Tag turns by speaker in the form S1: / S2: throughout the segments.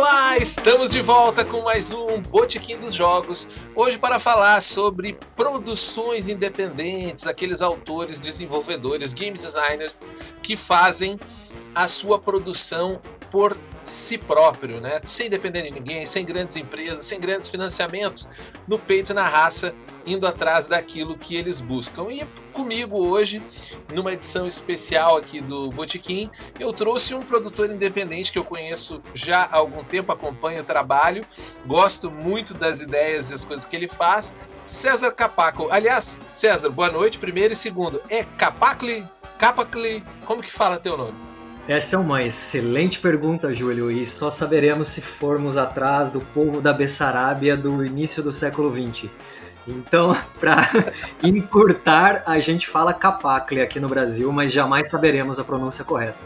S1: Olá, estamos de volta com mais um Botequim dos Jogos. Hoje para falar sobre produções independentes, aqueles autores, desenvolvedores, game designers que fazem a sua produção por si próprio, né? Sem depender de ninguém, sem grandes empresas, sem grandes financiamentos, no peito e na raça, indo atrás daquilo que eles buscam. E comigo hoje, numa edição especial aqui do Botequim, eu trouxe um produtor independente que eu conheço já há algum tempo, acompanho o trabalho, gosto muito das ideias e as coisas que ele faz. César Capaco. Aliás, César, boa noite, primeiro e segundo. É Capacli? Capacli? Como que fala teu nome?
S2: Essa é uma excelente pergunta, Júlio, e só saberemos se formos atrás do povo da Bessarabia do início do século XX. Então, para encurtar, a gente fala capacle aqui no Brasil, mas jamais saberemos a pronúncia correta.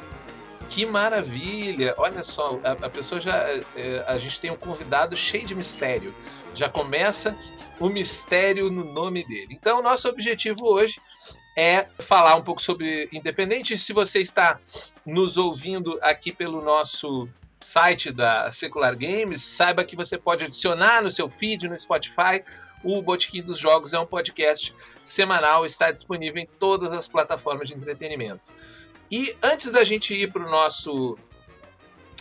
S1: Que maravilha! Olha só, a, a pessoa já. É, a gente tem um convidado cheio de mistério. Já começa o mistério no nome dele. Então, nosso objetivo hoje é falar um pouco sobre Independente. Se você está nos ouvindo aqui pelo nosso site da Secular Games, saiba que você pode adicionar no seu feed no Spotify. O Botequim dos Jogos é um podcast semanal, está disponível em todas as plataformas de entretenimento. E antes da gente ir para o nosso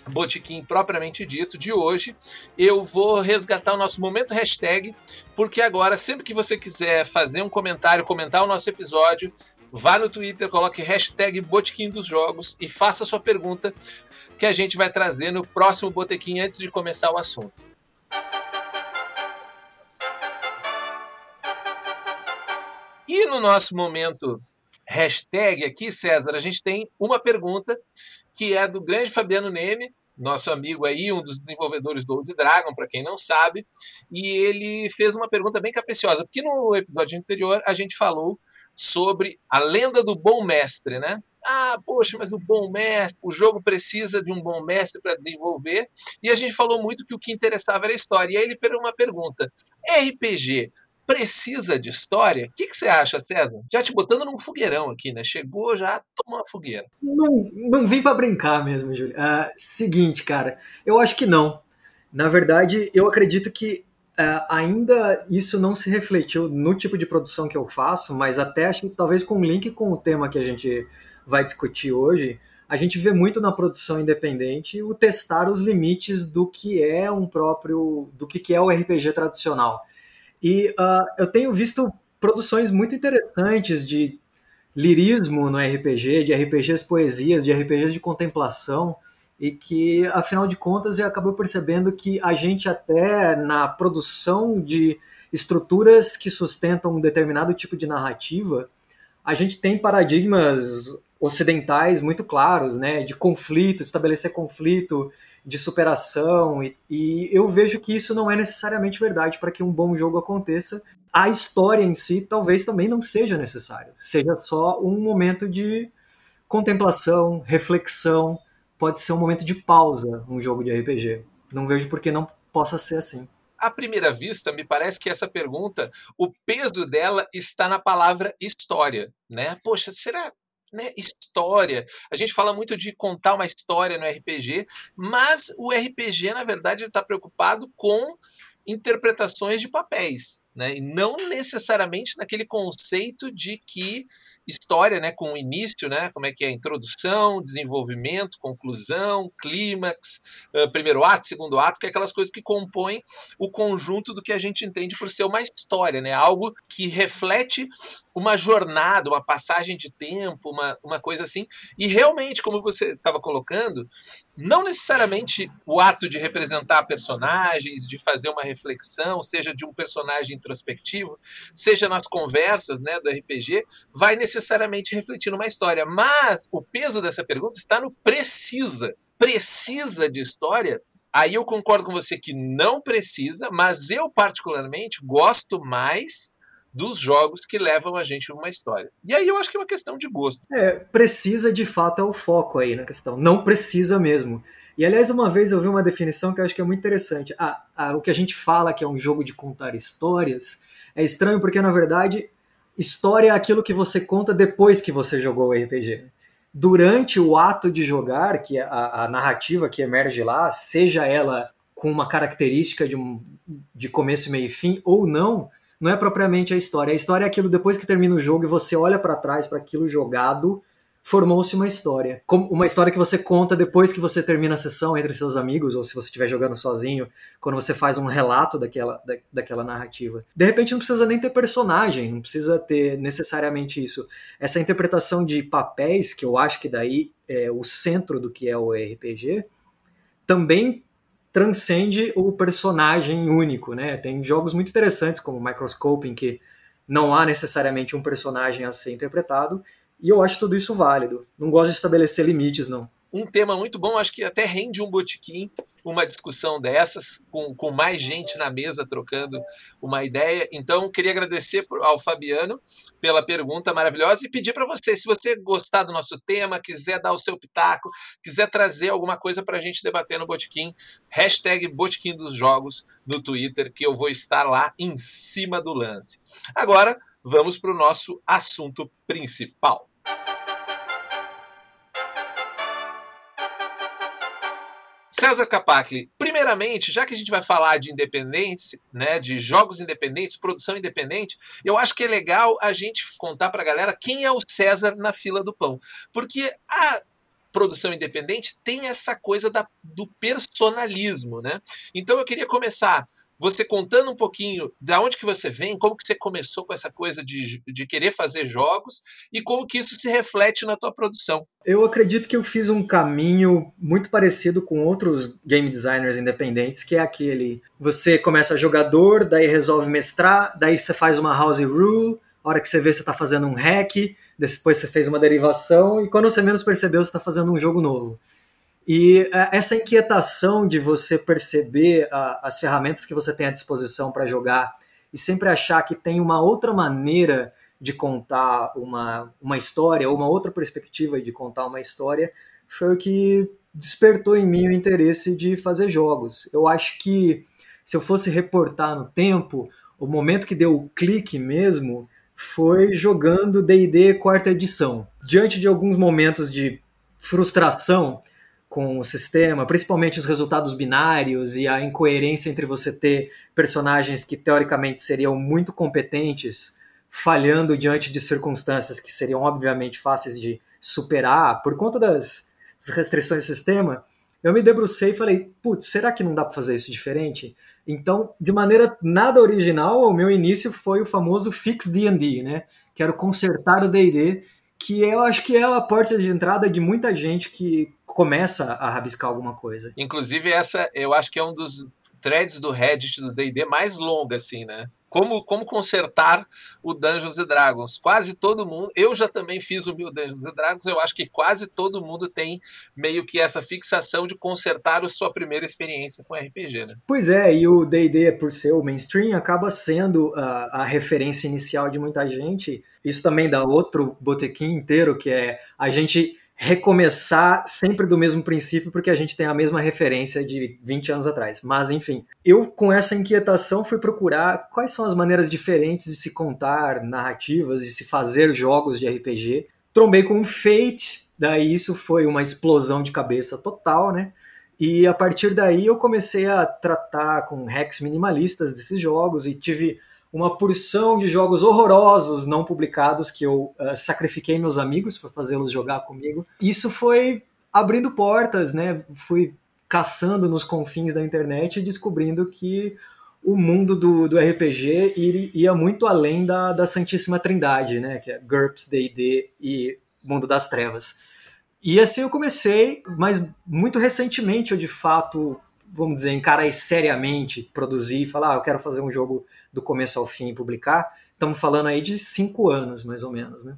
S1: botequim propriamente dito de hoje, eu vou resgatar o nosso momento hashtag, porque agora, sempre que você quiser fazer um comentário, comentar o nosso episódio, vá no Twitter, coloque hashtag Botequim dos Jogos e faça sua pergunta que a gente vai trazer no próximo botequim antes de começar o assunto. E no nosso momento hashtag aqui, César, a gente tem uma pergunta que é do grande Fabiano Neme, nosso amigo aí, um dos desenvolvedores do Old Dragon, para quem não sabe, e ele fez uma pergunta bem capciosa, porque no episódio anterior a gente falou sobre a lenda do bom mestre, né? Ah, poxa, mas o bom mestre, o jogo precisa de um bom mestre para desenvolver. E a gente falou muito que o que interessava era a história. E aí ele fez uma pergunta: RPG precisa de história? O que, que, você acha, César? Já te botando num fogueirão aqui, né? Chegou, já tomou uma fogueira.
S2: Não, não vim para brincar mesmo, Júlio. Uh, seguinte, cara, eu acho que não. Na verdade, eu acredito que uh, ainda isso não se refletiu no tipo de produção que eu faço, mas até acho que talvez com link com o tema que a gente vai discutir hoje, a gente vê muito na produção independente o testar os limites do que é um próprio, do que é o RPG tradicional. E uh, eu tenho visto produções muito interessantes de lirismo no RPG, de RPGs poesias, de RPGs de contemplação, e que, afinal de contas, eu acabei percebendo que a gente até na produção de estruturas que sustentam um determinado tipo de narrativa, a gente tem paradigmas ocidentais muito claros, né, de conflito, estabelecer conflito, de superação, e, e eu vejo que isso não é necessariamente verdade para que um bom jogo aconteça. A história em si talvez também não seja necessário, seja só um momento de contemplação, reflexão, pode ser um momento de pausa um jogo de RPG. Não vejo por que não possa ser assim.
S1: À primeira vista, me parece que essa pergunta, o peso dela está na palavra história, né? Poxa, será né, história. A gente fala muito de contar uma história no RPG, mas o RPG, na verdade, está preocupado com interpretações de papéis, né? E não necessariamente naquele conceito de que história, né, com o início, né, como é que é introdução, desenvolvimento, conclusão, clímax, primeiro ato, segundo ato, que é aquelas coisas que compõem o conjunto do que a gente entende por ser uma história, né, algo que reflete uma jornada, uma passagem de tempo, uma, uma coisa assim. E realmente, como você estava colocando, não necessariamente o ato de representar personagens, de fazer uma reflexão, seja de um personagem introspectivo, seja nas conversas né, do RPG, vai necessariamente refletir numa história. Mas o peso dessa pergunta está no precisa. Precisa de história? Aí eu concordo com você que não precisa, mas eu particularmente gosto mais dos jogos que levam a gente numa história. E aí eu acho que é uma questão de gosto.
S2: É, precisa de fato é o foco aí na questão. Não precisa mesmo. E aliás, uma vez eu vi uma definição que eu acho que é muito interessante. Ah, ah, o que a gente fala que é um jogo de contar histórias é estranho porque, na verdade, história é aquilo que você conta depois que você jogou o RPG. durante o ato de jogar, que a, a narrativa que emerge lá, seja ela com uma característica de, um, de começo, meio e fim ou não, não é propriamente a história. A história é aquilo depois que termina o jogo e você olha para trás para aquilo jogado formou-se uma história. Uma história que você conta depois que você termina a sessão entre seus amigos, ou se você estiver jogando sozinho, quando você faz um relato daquela, da, daquela narrativa. De repente não precisa nem ter personagem, não precisa ter necessariamente isso. Essa interpretação de papéis, que eu acho que daí é o centro do que é o RPG, também transcende o personagem único, né? Tem jogos muito interessantes como Microscope em que não há necessariamente um personagem a ser interpretado, e eu acho tudo isso válido. Não gosto de estabelecer limites, não.
S1: Um tema muito bom, acho que até rende um botiquim, uma discussão dessas, com, com mais gente na mesa trocando uma ideia. Então, queria agradecer ao Fabiano pela pergunta maravilhosa e pedir para você, se você gostar do nosso tema, quiser dar o seu pitaco, quiser trazer alguma coisa para a gente debater no Botiquim, hashtag Botiquim dos Jogos no Twitter, que eu vou estar lá em cima do lance. Agora, vamos para o nosso assunto principal. César Capacli, primeiramente, já que a gente vai falar de independência, né, de jogos independentes, produção independente, eu acho que é legal a gente contar para a galera quem é o César na fila do pão. Porque a produção independente tem essa coisa da, do personalismo, né? Então eu queria começar você contando um pouquinho de onde que você vem, como que você começou com essa coisa de, de querer fazer jogos e como que isso se reflete na tua produção.
S2: Eu acredito que eu fiz um caminho muito parecido com outros game designers independentes, que é aquele, você começa jogador, daí resolve mestrar, daí você faz uma house rule, a hora que você vê você está fazendo um hack, depois você fez uma derivação e quando você menos percebeu você está fazendo um jogo novo. E uh, essa inquietação de você perceber uh, as ferramentas que você tem à disposição para jogar e sempre achar que tem uma outra maneira de contar uma, uma história ou uma outra perspectiva de contar uma história foi o que despertou em mim o interesse de fazer jogos. Eu acho que se eu fosse reportar no tempo, o momento que deu o clique mesmo foi jogando D&D quarta edição. Diante de alguns momentos de frustração, com o sistema, principalmente os resultados binários e a incoerência entre você ter personagens que teoricamente seriam muito competentes falhando diante de circunstâncias que seriam obviamente fáceis de superar por conta das, restrições do sistema, eu me debrucei e falei, putz, será que não dá para fazer isso diferente? Então, de maneira nada original, o meu início foi o famoso Fix D&D, né? Quero consertar o D&D que eu acho que é a porta de entrada de muita gente que começa a rabiscar alguma coisa.
S1: Inclusive, essa eu acho que é um dos threads do Reddit do D&D mais longa, assim, né? Como, como consertar o Dungeons Dragons. Quase todo mundo, eu já também fiz o meu Dungeons Dragons, eu acho que quase todo mundo tem meio que essa fixação de consertar a sua primeira experiência com RPG, né?
S2: Pois é, e o D&D, por ser o mainstream, acaba sendo a, a referência inicial de muita gente. Isso também dá outro botequim inteiro, que é a gente recomeçar sempre do mesmo princípio, porque a gente tem a mesma referência de 20 anos atrás. Mas, enfim, eu com essa inquietação fui procurar quais são as maneiras diferentes de se contar narrativas e se fazer jogos de RPG. Trombei com um Fate, daí isso foi uma explosão de cabeça total, né? E a partir daí eu comecei a tratar com hacks minimalistas desses jogos e tive uma porção de jogos horrorosos não publicados que eu uh, sacrifiquei meus amigos para fazê-los jogar comigo. Isso foi abrindo portas, né? Fui caçando nos confins da internet e descobrindo que o mundo do, do RPG ia muito além da, da Santíssima Trindade, né? Que é GURPS, D&D e Mundo das Trevas. E assim eu comecei, mas muito recentemente eu de fato, vamos dizer, encarei seriamente, produzir e falar, ah, eu quero fazer um jogo do começo ao fim e publicar, estamos falando aí de cinco anos, mais ou menos, né?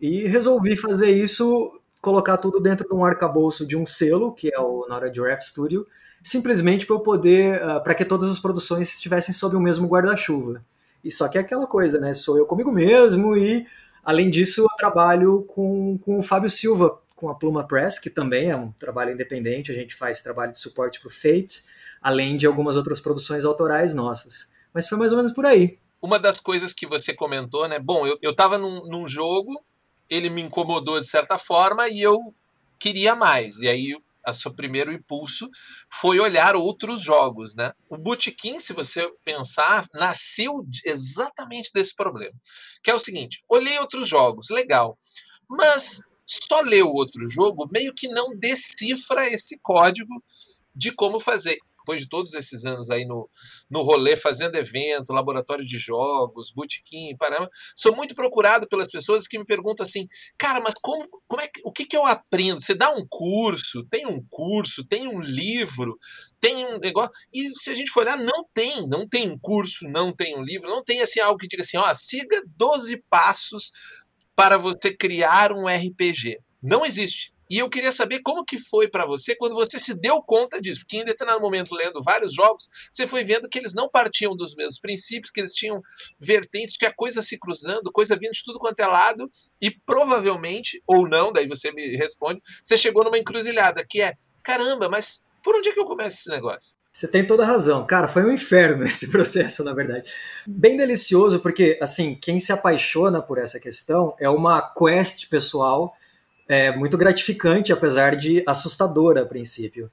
S2: E resolvi fazer isso, colocar tudo dentro de um arcabouço de um selo, que é o Nora Giraffe Studio, simplesmente para eu poder, uh, para que todas as produções estivessem sob o mesmo guarda-chuva. E só que é aquela coisa, né? Sou eu comigo mesmo e, além disso, eu trabalho com, com o Fábio Silva, com a Pluma Press, que também é um trabalho independente, a gente faz trabalho de suporte para o Fate, além de algumas outras produções autorais nossas. Mas foi mais ou menos por aí.
S1: Uma das coisas que você comentou, né? Bom, eu, eu tava num, num jogo ele me incomodou de certa forma e eu queria mais. E aí a seu primeiro impulso foi olhar outros jogos, né? O Bootkin, se você pensar, nasceu exatamente desse problema, que é o seguinte: olhei outros jogos, legal, mas só ler o outro jogo meio que não decifra esse código de como fazer depois de todos esses anos aí no, no rolê, fazendo evento, laboratório de jogos, bootkin, parama, sou muito procurado pelas pessoas que me perguntam assim, cara, mas como, como é que, o que, que eu aprendo? Você dá um curso, tem um curso, tem um livro, tem um negócio, e se a gente for olhar, não tem, não tem um curso, não tem um livro, não tem assim algo que diga assim, ó, siga 12 passos para você criar um RPG. Não existe. E eu queria saber como que foi para você quando você se deu conta disso, porque em determinado momento, lendo vários jogos, você foi vendo que eles não partiam dos mesmos princípios, que eles tinham vertentes, tinha coisa se cruzando, coisa vindo de tudo quanto é lado, e provavelmente, ou não, daí você me responde, você chegou numa encruzilhada, que é, caramba, mas por onde é que eu começo esse negócio?
S2: Você tem toda a razão. Cara, foi um inferno esse processo, na verdade. Bem delicioso, porque, assim, quem se apaixona por essa questão é uma quest pessoal é muito gratificante, apesar de assustadora a princípio.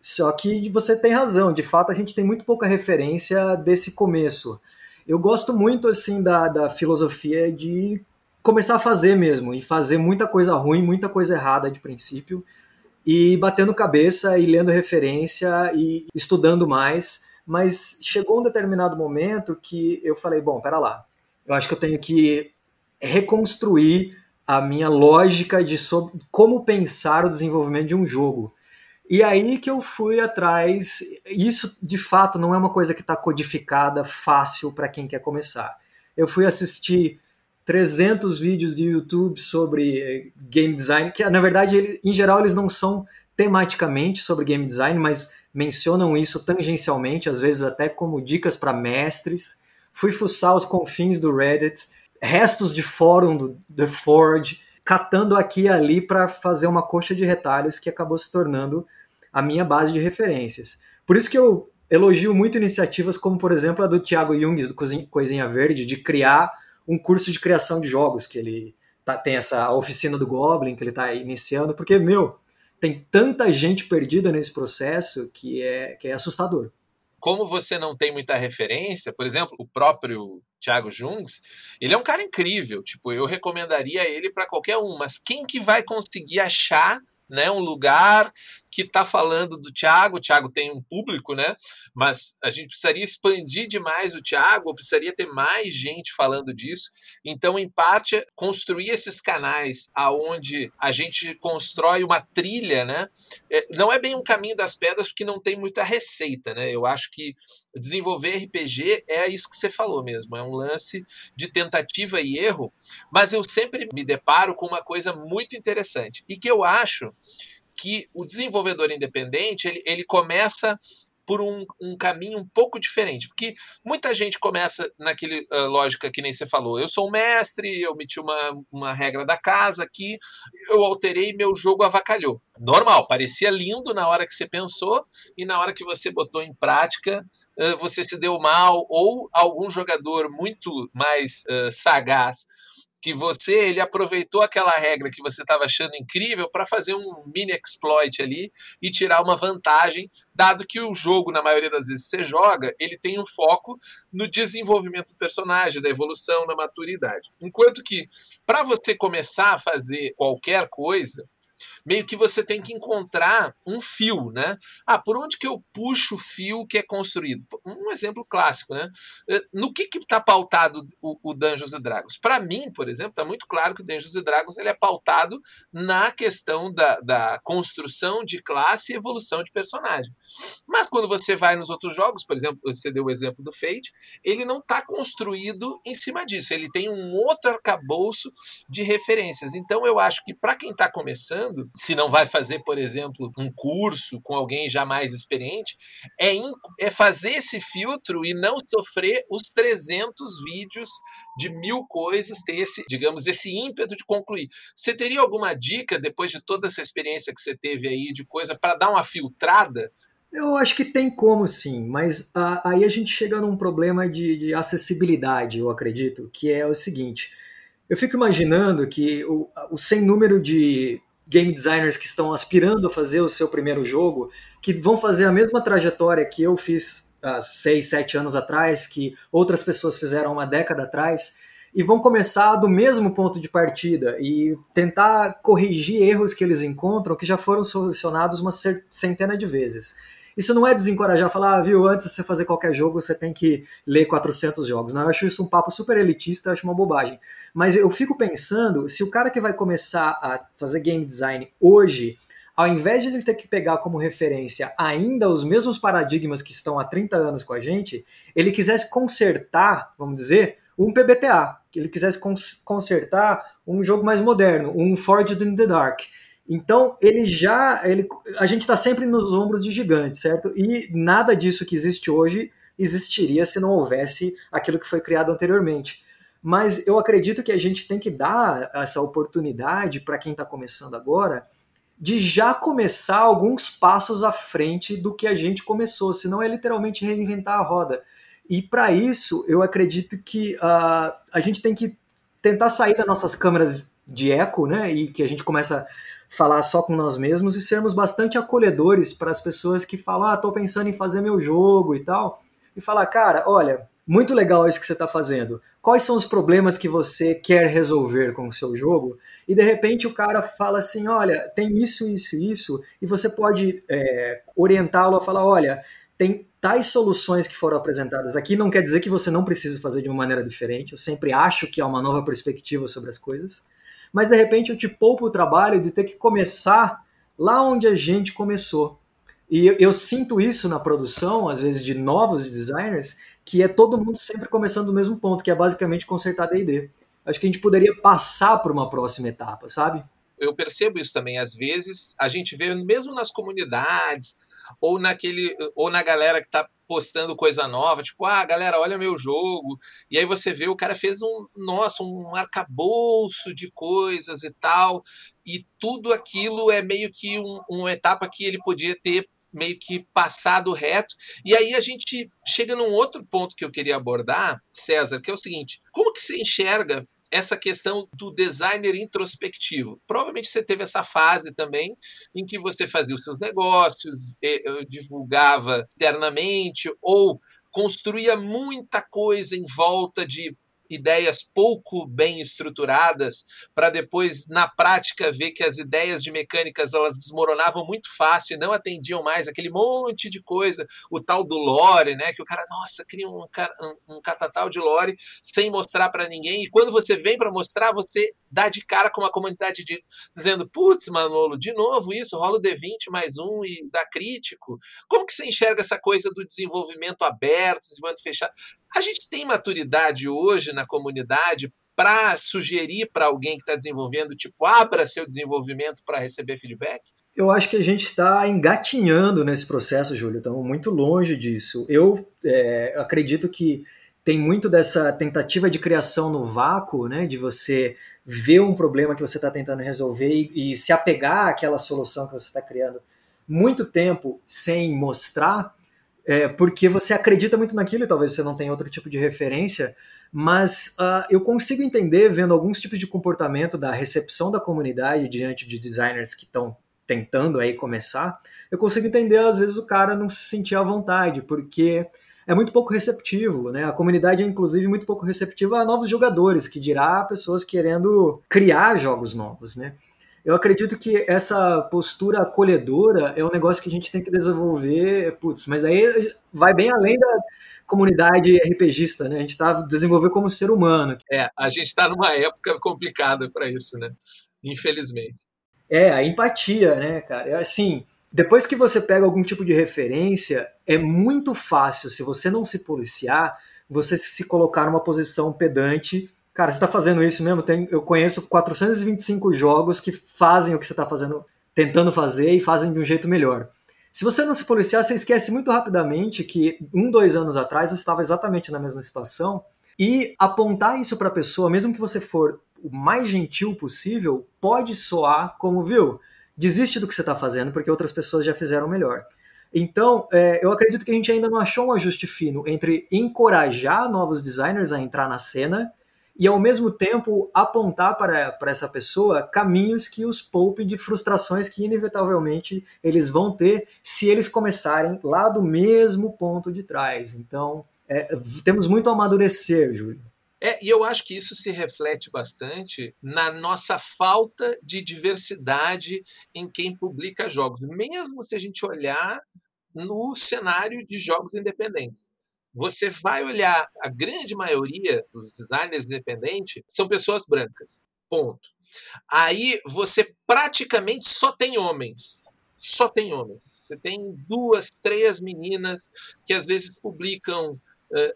S2: Só que você tem razão, de fato a gente tem muito pouca referência desse começo. Eu gosto muito assim da, da filosofia de começar a fazer mesmo, e fazer muita coisa ruim, muita coisa errada de princípio, e batendo cabeça e lendo referência e estudando mais. Mas chegou um determinado momento que eu falei: bom, pera lá, eu acho que eu tenho que reconstruir a minha lógica de como pensar o desenvolvimento de um jogo. E aí que eu fui atrás. Isso, de fato, não é uma coisa que está codificada fácil para quem quer começar. Eu fui assistir 300 vídeos de YouTube sobre eh, game design, que na verdade, ele, em geral, eles não são tematicamente sobre game design, mas mencionam isso tangencialmente, às vezes até como dicas para mestres. Fui fuçar os confins do Reddit restos de fórum do The Forge, catando aqui e ali para fazer uma coxa de retalhos que acabou se tornando a minha base de referências. Por isso que eu elogio muito iniciativas como, por exemplo, a do Thiago Jung, do Coisinha Verde, de criar um curso de criação de jogos, que ele tá, tem essa oficina do Goblin que ele está iniciando, porque, meu, tem tanta gente perdida nesse processo que é, que é assustador
S1: como você não tem muita referência, por exemplo, o próprio Thiago Jungs, ele é um cara incrível, tipo, eu recomendaria ele para qualquer um, mas quem que vai conseguir achar né, um lugar que está falando do Thiago. O Thiago tem um público, né? Mas a gente precisaria expandir demais o Thiago, precisaria ter mais gente falando disso. Então, em parte, construir esses canais aonde a gente constrói uma trilha, né? É, não é bem um caminho das pedras porque não tem muita receita, né? Eu acho que desenvolver RPG é isso que você falou mesmo, é um lance de tentativa e erro, mas eu sempre me deparo com uma coisa muito interessante e que eu acho que o desenvolvedor independente ele, ele começa por um, um, caminho um pouco diferente. Porque muita gente começa naquele uh, lógica que nem você falou. Eu sou um mestre, eu meti uma, uma regra da casa aqui, eu alterei meu jogo avacalhou. Normal, parecia lindo na hora que você pensou e na hora que você botou em prática, uh, você se deu mal, ou algum jogador muito mais uh, sagaz que você ele aproveitou aquela regra que você estava achando incrível para fazer um mini exploit ali e tirar uma vantagem, dado que o jogo na maioria das vezes você joga, ele tem um foco no desenvolvimento do personagem, da evolução, na maturidade. Enquanto que para você começar a fazer qualquer coisa, meio que você tem que encontrar um fio, né? Ah, por onde que eu puxo o fio que é construído? Um exemplo clássico, né? Eh, no que que está pautado o, o Dungeons Dragons? Para mim, por exemplo, está muito claro que o Dungeons Dragons ele é pautado na questão da, da construção de classe e evolução de personagem. Mas quando você vai nos outros jogos, por exemplo, você deu o exemplo do Fate, ele não está construído em cima disso. Ele tem um outro arcabouço de referências. Então eu acho que para quem está começando, se não vai fazer, por exemplo, um curso com alguém já mais experiente, é, é fazer esse filtro e não sofrer os 300 vídeos de mil coisas, ter esse, digamos, esse ímpeto de concluir. Você teria alguma dica, depois de toda essa experiência que você teve aí de coisa, para dar uma filtrada?
S2: Eu acho que tem como sim, mas aí a gente chega num problema de, de acessibilidade, eu acredito, que é o seguinte Eu fico imaginando que o, o sem número de game designers que estão aspirando a fazer o seu primeiro jogo, que vão fazer a mesma trajetória que eu fiz há seis, sete anos atrás, que outras pessoas fizeram uma década atrás, e vão começar do mesmo ponto de partida e tentar corrigir erros que eles encontram que já foram solucionados uma centena de vezes. Isso não é desencorajar, falar, ah, viu, antes de você fazer qualquer jogo, você tem que ler 400 jogos. Não, eu acho isso um papo super elitista, acho uma bobagem. Mas eu fico pensando, se o cara que vai começar a fazer game design hoje, ao invés de ele ter que pegar como referência ainda os mesmos paradigmas que estão há 30 anos com a gente, ele quisesse consertar, vamos dizer, um PBTA, que ele quisesse consertar um jogo mais moderno, um Forged in the Dark. Então, ele já. Ele, a gente está sempre nos ombros de gigantes, certo? E nada disso que existe hoje existiria se não houvesse aquilo que foi criado anteriormente. Mas eu acredito que a gente tem que dar essa oportunidade para quem está começando agora de já começar alguns passos à frente do que a gente começou, senão é literalmente reinventar a roda. E para isso, eu acredito que uh, a gente tem que tentar sair das nossas câmeras de eco, né? E que a gente começa falar só com nós mesmos e sermos bastante acolhedores para as pessoas que falam, ah, tô pensando em fazer meu jogo e tal, e falar, cara, olha, muito legal isso que você está fazendo. Quais são os problemas que você quer resolver com o seu jogo? E de repente o cara fala assim, olha, tem isso, isso, isso, e você pode é, orientá-lo a falar, olha, tem tais soluções que foram apresentadas aqui, não quer dizer que você não precise fazer de uma maneira diferente. Eu sempre acho que há uma nova perspectiva sobre as coisas mas de repente eu te poupo o trabalho de ter que começar lá onde a gente começou. E eu, eu sinto isso na produção, às vezes, de novos designers, que é todo mundo sempre começando do mesmo ponto, que é basicamente consertar D&D. Acho que a gente poderia passar por uma próxima etapa, sabe?
S1: Eu percebo isso também. Às vezes, a gente vê, mesmo nas comunidades, ou naquele ou na galera que tá postando coisa nova, tipo, ah, galera, olha meu jogo. E aí você vê o cara fez um, nossa, um arcabouço de coisas e tal, e tudo aquilo é meio que um, uma etapa que ele podia ter meio que passado reto. E aí a gente chega num outro ponto que eu queria abordar, César, que é o seguinte: como que você enxerga essa questão do designer introspectivo. Provavelmente você teve essa fase também em que você fazia os seus negócios, divulgava internamente ou construía muita coisa em volta de ideias pouco bem estruturadas para depois na prática ver que as ideias de mecânicas elas desmoronavam muito fácil e não atendiam mais aquele monte de coisa, o tal do lore, né, que o cara, nossa, cria um, um, um catatal de lore sem mostrar para ninguém. E quando você vem para mostrar, você dá de cara com uma comunidade de, dizendo, putz, Manolo, de novo isso, rola o D20 mais um e dá crítico. Como que você enxerga essa coisa do desenvolvimento aberto, desenvolvimento fechado? A gente tem maturidade hoje na comunidade para sugerir para alguém que está desenvolvendo, tipo, abra seu desenvolvimento para receber feedback?
S2: Eu acho que a gente está engatinhando nesse processo, Júlio, estamos muito longe disso. Eu é, acredito que tem muito dessa tentativa de criação no vácuo, né, de você ver um problema que você está tentando resolver e, e, se apegar àquela solução que você está criando muito tempo sem mostrar, é, porque você acredita muito naquilo e talvez você não tenha outro tipo de referência, mas uh, eu consigo entender, vendo alguns tipos de comportamento da recepção da comunidade diante de designers que estão tentando aí começar, eu consigo entender às vezes o cara não se sentir à vontade, porque é muito pouco receptivo, né? A comunidade é inclusive muito pouco receptiva a novos jogadores, que dirá pessoas querendo criar jogos novos, né? Eu acredito que essa postura acolhedora é um negócio que a gente tem que desenvolver, putz, mas aí vai bem além da comunidade RPGista, né? A gente está desenvolvendo como ser humano.
S1: É, a gente está numa época complicada para isso, né? Infelizmente.
S2: É, a empatia, né, cara? É assim, depois que você pega algum tipo de referência, é muito fácil, se você não se policiar, você se colocar numa posição pedante cara, você está fazendo isso mesmo? Tem, eu conheço 425 jogos que fazem o que você está fazendo, tentando fazer e fazem de um jeito melhor. Se você não se policiar, você esquece muito rapidamente que um, dois anos atrás você estava exatamente na mesma situação e apontar isso para a pessoa, mesmo que você for o mais gentil possível, pode soar como, viu, desiste do que você está fazendo porque outras pessoas já fizeram melhor. Então, é, eu acredito que a gente ainda não achou um ajuste fino entre encorajar novos designers a entrar na cena e ao mesmo tempo apontar para, para essa pessoa caminhos que os poupe de frustrações que inevitavelmente eles vão ter se eles começarem lá do mesmo ponto de trás. Então, é, temos muito a amadurecer, Júlio.
S1: É, e eu acho que isso se reflete bastante na nossa falta de diversidade em quem publica jogos, mesmo se a gente olhar no cenário de jogos independentes você vai olhar a grande maioria dos designers independentes são pessoas brancas. Ponto. Aí você praticamente só tem homens. Só tem homens. Você tem duas, três meninas que às vezes publicam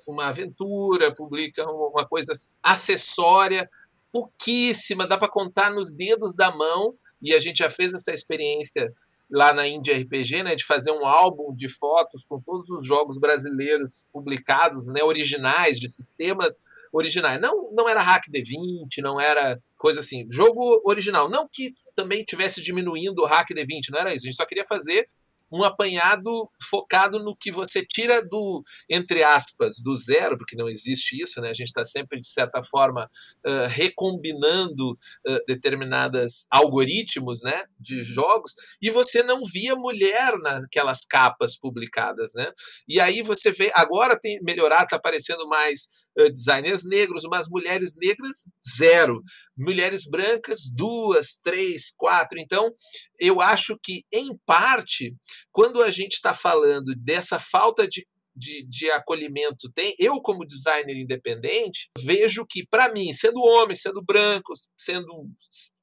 S1: uma aventura, publicam uma coisa acessória, pouquíssima, dá para contar nos dedos da mão, e a gente já fez essa experiência lá na Indie RPG, né, de fazer um álbum de fotos com todos os jogos brasileiros publicados, né, originais, de sistemas originais. Não, não era hack D20, não era coisa assim. Jogo original. Não que também tivesse diminuindo o hack D20, não era isso. A gente só queria fazer um apanhado focado no que você tira do, entre aspas, do zero, porque não existe isso, né? A gente está sempre, de certa forma, uh, recombinando uh, determinadas algoritmos né, de jogos, e você não via mulher naquelas capas publicadas, né? E aí você vê, agora tem melhorar, está aparecendo mais uh, designers negros, mas mulheres negras, zero. Mulheres brancas, duas, três, quatro. Então, eu acho que, em parte, quando a gente está falando dessa falta de de, de, acolhimento tem, eu, como designer independente, vejo que, para mim, sendo homem, sendo branco, sendo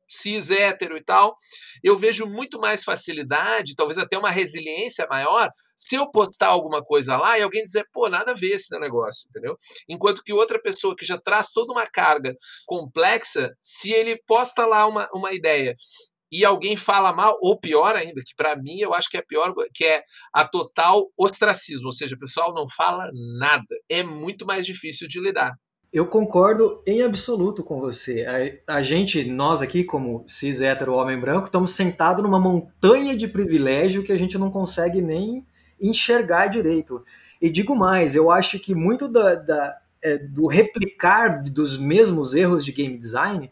S1: cis, hétero e tal, eu vejo muito mais facilidade, talvez até uma resiliência maior, se eu postar alguma coisa lá e alguém dizer, pô, nada a ver esse negócio, entendeu? Enquanto que outra pessoa que já traz toda uma carga complexa, se ele posta lá uma, uma ideia e alguém fala mal, ou pior ainda, que para mim eu acho que é pior, que é a total ostracismo, ou seja, o pessoal não fala nada. É muito mais difícil de lidar.
S2: Eu concordo em absoluto com você. A, a gente, nós aqui, como cis, hétero, homem branco, estamos sentados numa montanha de privilégio que a gente não consegue nem enxergar direito. E digo mais, eu acho que muito da, da é, do replicar dos mesmos erros de game design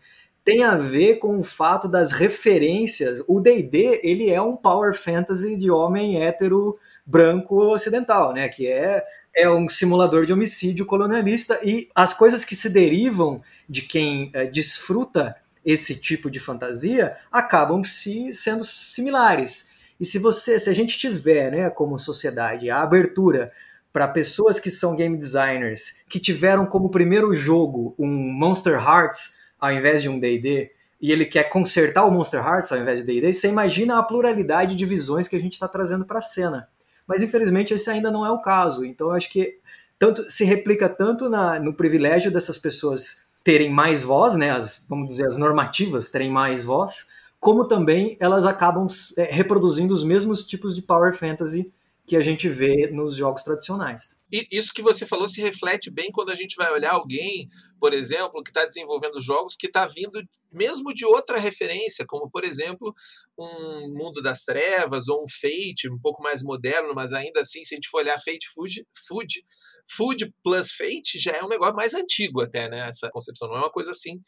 S2: tem a ver com o fato das referências. O D&D, ele é um power fantasy de homem hétero branco ocidental, né? Que é, é um simulador de homicídio colonialista e as coisas que se derivam de quem é, desfruta esse tipo de fantasia acabam se sendo similares. E se você, se a gente tiver, né, como sociedade, a abertura para pessoas que são game designers, que tiveram como primeiro jogo um Monster Hearts ao invés de um D&D, e ele quer consertar o Monster Hearts ao invés de D&D, você imagina a pluralidade de visões que a gente está trazendo para a cena. Mas infelizmente esse ainda não é o caso. Então eu acho que tanto se replica tanto na, no privilégio dessas pessoas terem mais voz, né, as, vamos dizer as normativas terem mais voz, como também elas acabam é, reproduzindo os mesmos tipos de power fantasy que a gente vê nos jogos tradicionais.
S1: E isso que você falou se reflete bem quando a gente vai olhar alguém, por exemplo, que está desenvolvendo jogos que está vindo mesmo de outra referência, como por exemplo um Mundo das Trevas ou um Fate, um pouco mais moderno, mas ainda assim, se a gente for olhar Fate Food, Food, Food plus Fate já é um negócio mais antigo até, né? Essa concepção não é uma coisa assim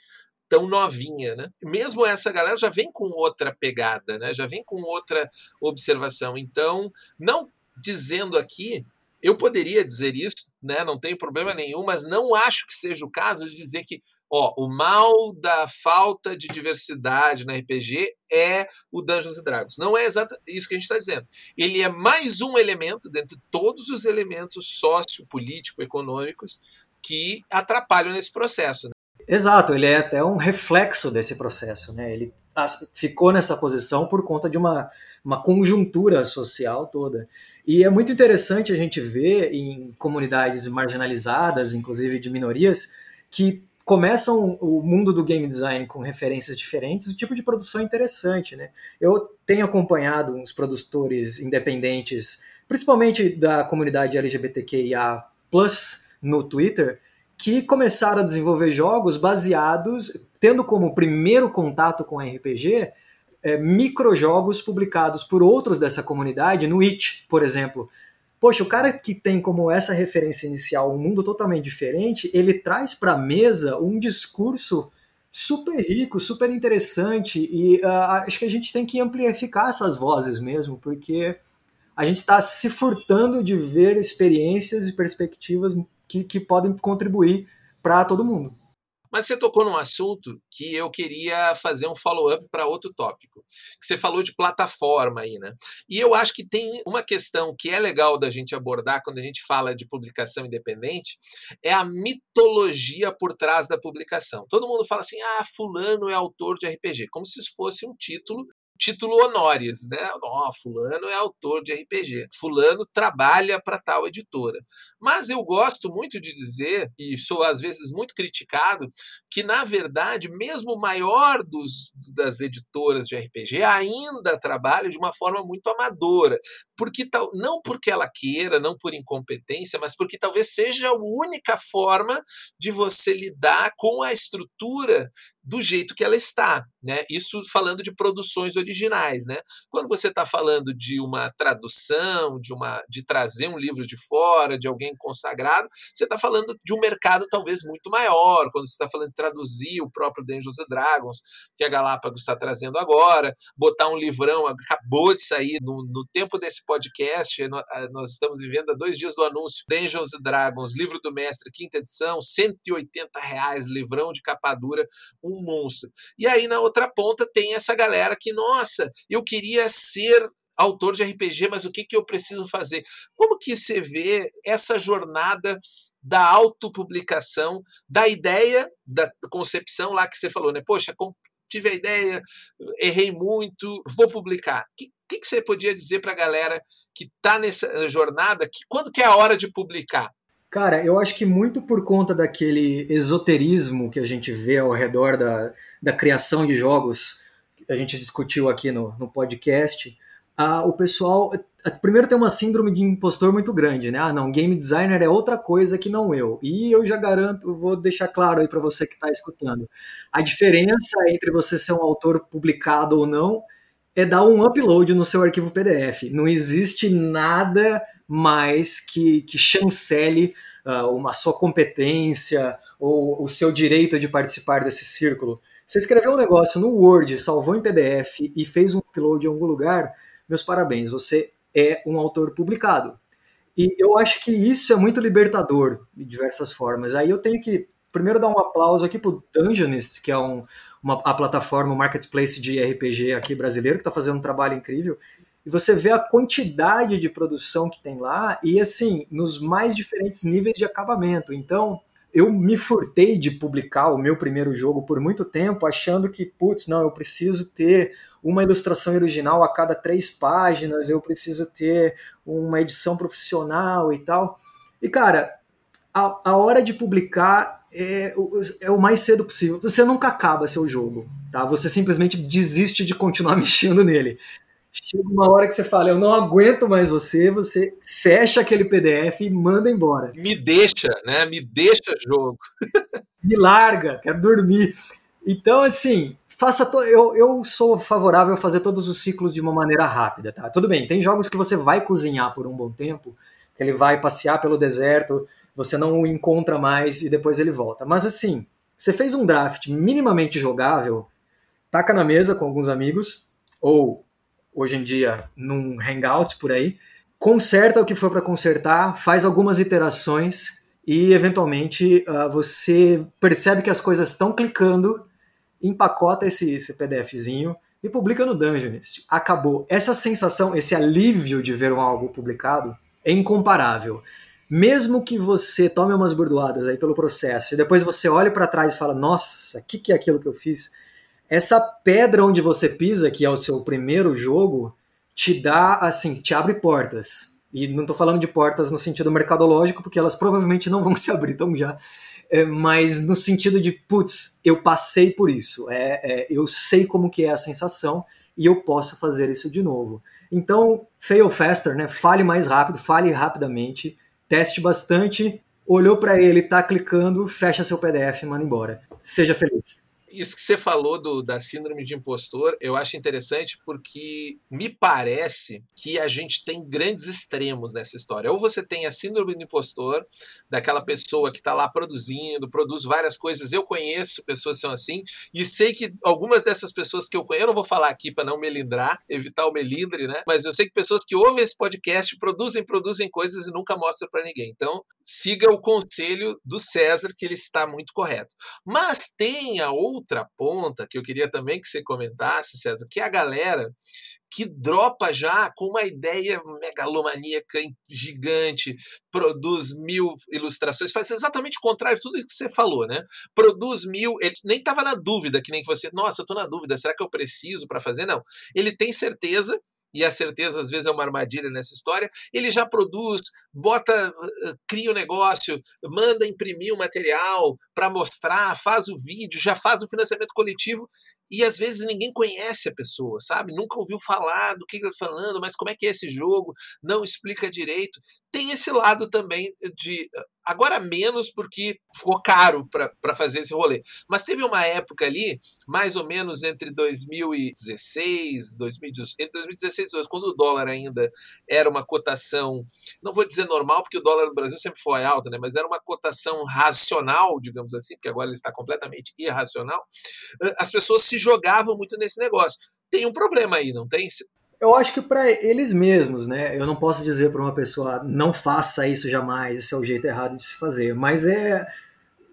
S1: tão novinha, né? Mesmo essa galera já vem com outra pegada, né? Já vem com outra observação. Então, não dizendo aqui, eu poderia dizer isso, né, não tem problema nenhum, mas não acho que seja o caso de dizer que ó, o mal da falta de diversidade no RPG é o Dungeons Dragons. Não é exato isso que a gente está dizendo. Ele é mais um elemento dentre todos os elementos sociopolítico-econômicos que atrapalham nesse processo. Né?
S2: Exato, ele é até um reflexo desse processo. Né? Ele ficou nessa posição por conta de uma, uma conjuntura social toda. E é muito interessante a gente ver em comunidades marginalizadas, inclusive de minorias, que começam o mundo do game design com referências diferentes, o tipo de produção é interessante, né? Eu tenho acompanhado uns produtores independentes, principalmente da comunidade LGBTQIA+, no Twitter, que começaram a desenvolver jogos baseados, tendo como primeiro contato com RPG é, microjogos publicados por outros dessa comunidade, no It, por exemplo. poxa, o cara que tem como essa referência inicial um mundo totalmente diferente, ele traz para a mesa um discurso super rico, super interessante e uh, acho que a gente tem que amplificar essas vozes mesmo, porque a gente está se furtando de ver experiências e perspectivas que, que podem contribuir para todo mundo.
S1: Mas você tocou num assunto que eu queria fazer um follow-up para outro tópico. Que você falou de plataforma aí, né? E eu acho que tem uma questão que é legal da gente abordar quando a gente fala de publicação independente, é a mitologia por trás da publicação. Todo mundo fala assim: ah, fulano é autor de RPG, como se isso fosse um título título honores, né? Ó, oh, fulano é autor de RPG, fulano trabalha para tal editora. Mas eu gosto muito de dizer, e sou às vezes muito criticado, que na verdade, mesmo o maior dos, das editoras de RPG ainda trabalha de uma forma muito amadora, porque tal, não porque ela queira, não por incompetência, mas porque talvez seja a única forma de você lidar com a estrutura do jeito que ela está, né? Isso falando de produções originais, né? Quando você está falando de uma tradução, de uma, de trazer um livro de fora, de alguém consagrado, você está falando de um mercado talvez muito maior. Quando você está falando de traduzir o próprio Dungeons and Dragons, que a Galápagos está trazendo agora, botar um livrão, acabou de sair no, no tempo desse podcast, nós estamos vivendo há dois dias do anúncio, Dungeons and Dragons, livro do mestre, quinta edição, 180 reais, livrão de capa dura, um um monstro. E aí na outra ponta tem essa galera que, nossa, eu queria ser autor de RPG, mas o que, que eu preciso fazer? Como que você vê essa jornada da autopublicação, da ideia, da concepção lá que você falou, né? Poxa, tive a ideia, errei muito, vou publicar. O que, que, que você podia dizer para a galera que está nessa jornada, que quando que é a hora de publicar?
S2: Cara, eu acho que muito por conta daquele esoterismo que a gente vê ao redor da, da criação de jogos, a gente discutiu aqui no, no podcast, a, o pessoal. primeiro tem uma síndrome de impostor muito grande, né? Ah, não, game designer é outra coisa que não eu. E eu já garanto, vou deixar claro aí para você que está escutando. A diferença entre você ser um autor publicado ou não é dar um upload no seu arquivo PDF. Não existe nada mais que, que chancele uh, uma sua competência ou o seu direito de participar desse círculo. Você escreveu um negócio no Word, salvou em PDF e fez um upload em algum lugar, meus parabéns, você é um autor publicado. E eu acho que isso é muito libertador de diversas formas. Aí eu tenho que primeiro dar um aplauso aqui para o Dungeonist, que é um, uma, a plataforma, o marketplace de RPG aqui brasileiro, que está fazendo um trabalho incrível e você vê a quantidade de produção que tem lá e assim, nos mais diferentes níveis de acabamento. Então, eu me furtei de publicar o meu primeiro jogo por muito tempo, achando que, putz, não, eu preciso ter uma ilustração original a cada três páginas, eu preciso ter uma edição profissional e tal. E, cara, a, a hora de publicar é, é, o mais cedo possível. Você nunca acaba seu jogo, tá? Você simplesmente desiste de continuar mexendo nele. Chega uma hora que você fala, eu não aguento mais você, você fecha aquele PDF e manda embora.
S1: Me deixa, né? Me deixa jogo.
S2: Me larga, quero dormir. Então, assim, faça to... eu, eu sou favorável a fazer todos os ciclos de uma maneira rápida, tá? Tudo bem, tem jogos que você vai cozinhar por um bom tempo, que ele vai passear pelo deserto, você não o encontra mais e depois ele volta. Mas assim, você fez um draft minimamente jogável, taca na mesa com alguns amigos, ou hoje em dia num hangout por aí, conserta o que for para consertar, faz algumas iterações e eventualmente uh, você percebe que as coisas estão clicando, empacota esse, esse PDFzinho e publica no Dungeonist. Acabou. Essa sensação, esse alívio de ver um algo publicado é incomparável. Mesmo que você tome umas burdoadas aí pelo processo e depois você olhe para trás e fala: Nossa, o que, que é aquilo que eu fiz? essa pedra onde você pisa, que é o seu primeiro jogo, te dá, assim, te abre portas. E não estou falando de portas no sentido mercadológico, porque elas provavelmente não vão se abrir tão já. É, mas no sentido de, putz, eu passei por isso. É, é, eu sei como que é a sensação e eu posso fazer isso de novo. Então, fail faster, né? Fale mais rápido, fale rapidamente, teste bastante, olhou para ele, tá clicando, fecha seu PDF e manda embora. Seja feliz.
S1: Isso que você falou do, da síndrome de impostor, eu acho interessante porque me parece que a gente tem grandes extremos nessa história. Ou você tem a síndrome do impostor, daquela pessoa que está lá produzindo, produz várias coisas. Eu conheço pessoas que são assim, e sei que algumas dessas pessoas que eu conheço, eu não vou falar aqui para não melindrar, evitar o melindre, né? Mas eu sei que pessoas que ouvem esse podcast produzem, produzem coisas e nunca mostram para ninguém. Então, siga o conselho do César, que ele está muito correto. Mas tem a outra ponta que eu queria também que você comentasse, César, que é a galera que dropa já com uma ideia megalomaníaca gigante, produz mil ilustrações, faz exatamente o contrário de tudo isso que você falou, né? Produz mil, ele nem estava na dúvida, que nem que você, nossa, eu estou na dúvida, será que eu preciso para fazer? Não. Ele tem certeza e a certeza às vezes é uma armadilha nessa história, ele já produz, bota, cria o um negócio, manda imprimir o material para mostrar, faz o vídeo, já faz o financiamento coletivo e às vezes ninguém conhece a pessoa, sabe? Nunca ouviu falar do que ele está falando, mas como é que é esse jogo, não explica direito. Tem esse lado também de. Agora menos porque ficou caro para fazer esse rolê. Mas teve uma época ali, mais ou menos entre 2016, 2018, entre 2016 e 2018, quando o dólar ainda era uma cotação, não vou dizer normal, porque o dólar no Brasil sempre foi alto, né? mas era uma cotação racional, digamos assim, porque agora ele está completamente irracional. As pessoas se jogavam muito nesse negócio. Tem um problema aí, não tem?
S2: Eu acho que para eles mesmos, né? Eu não posso dizer para uma pessoa não faça isso jamais, isso é o jeito errado de se fazer. Mas é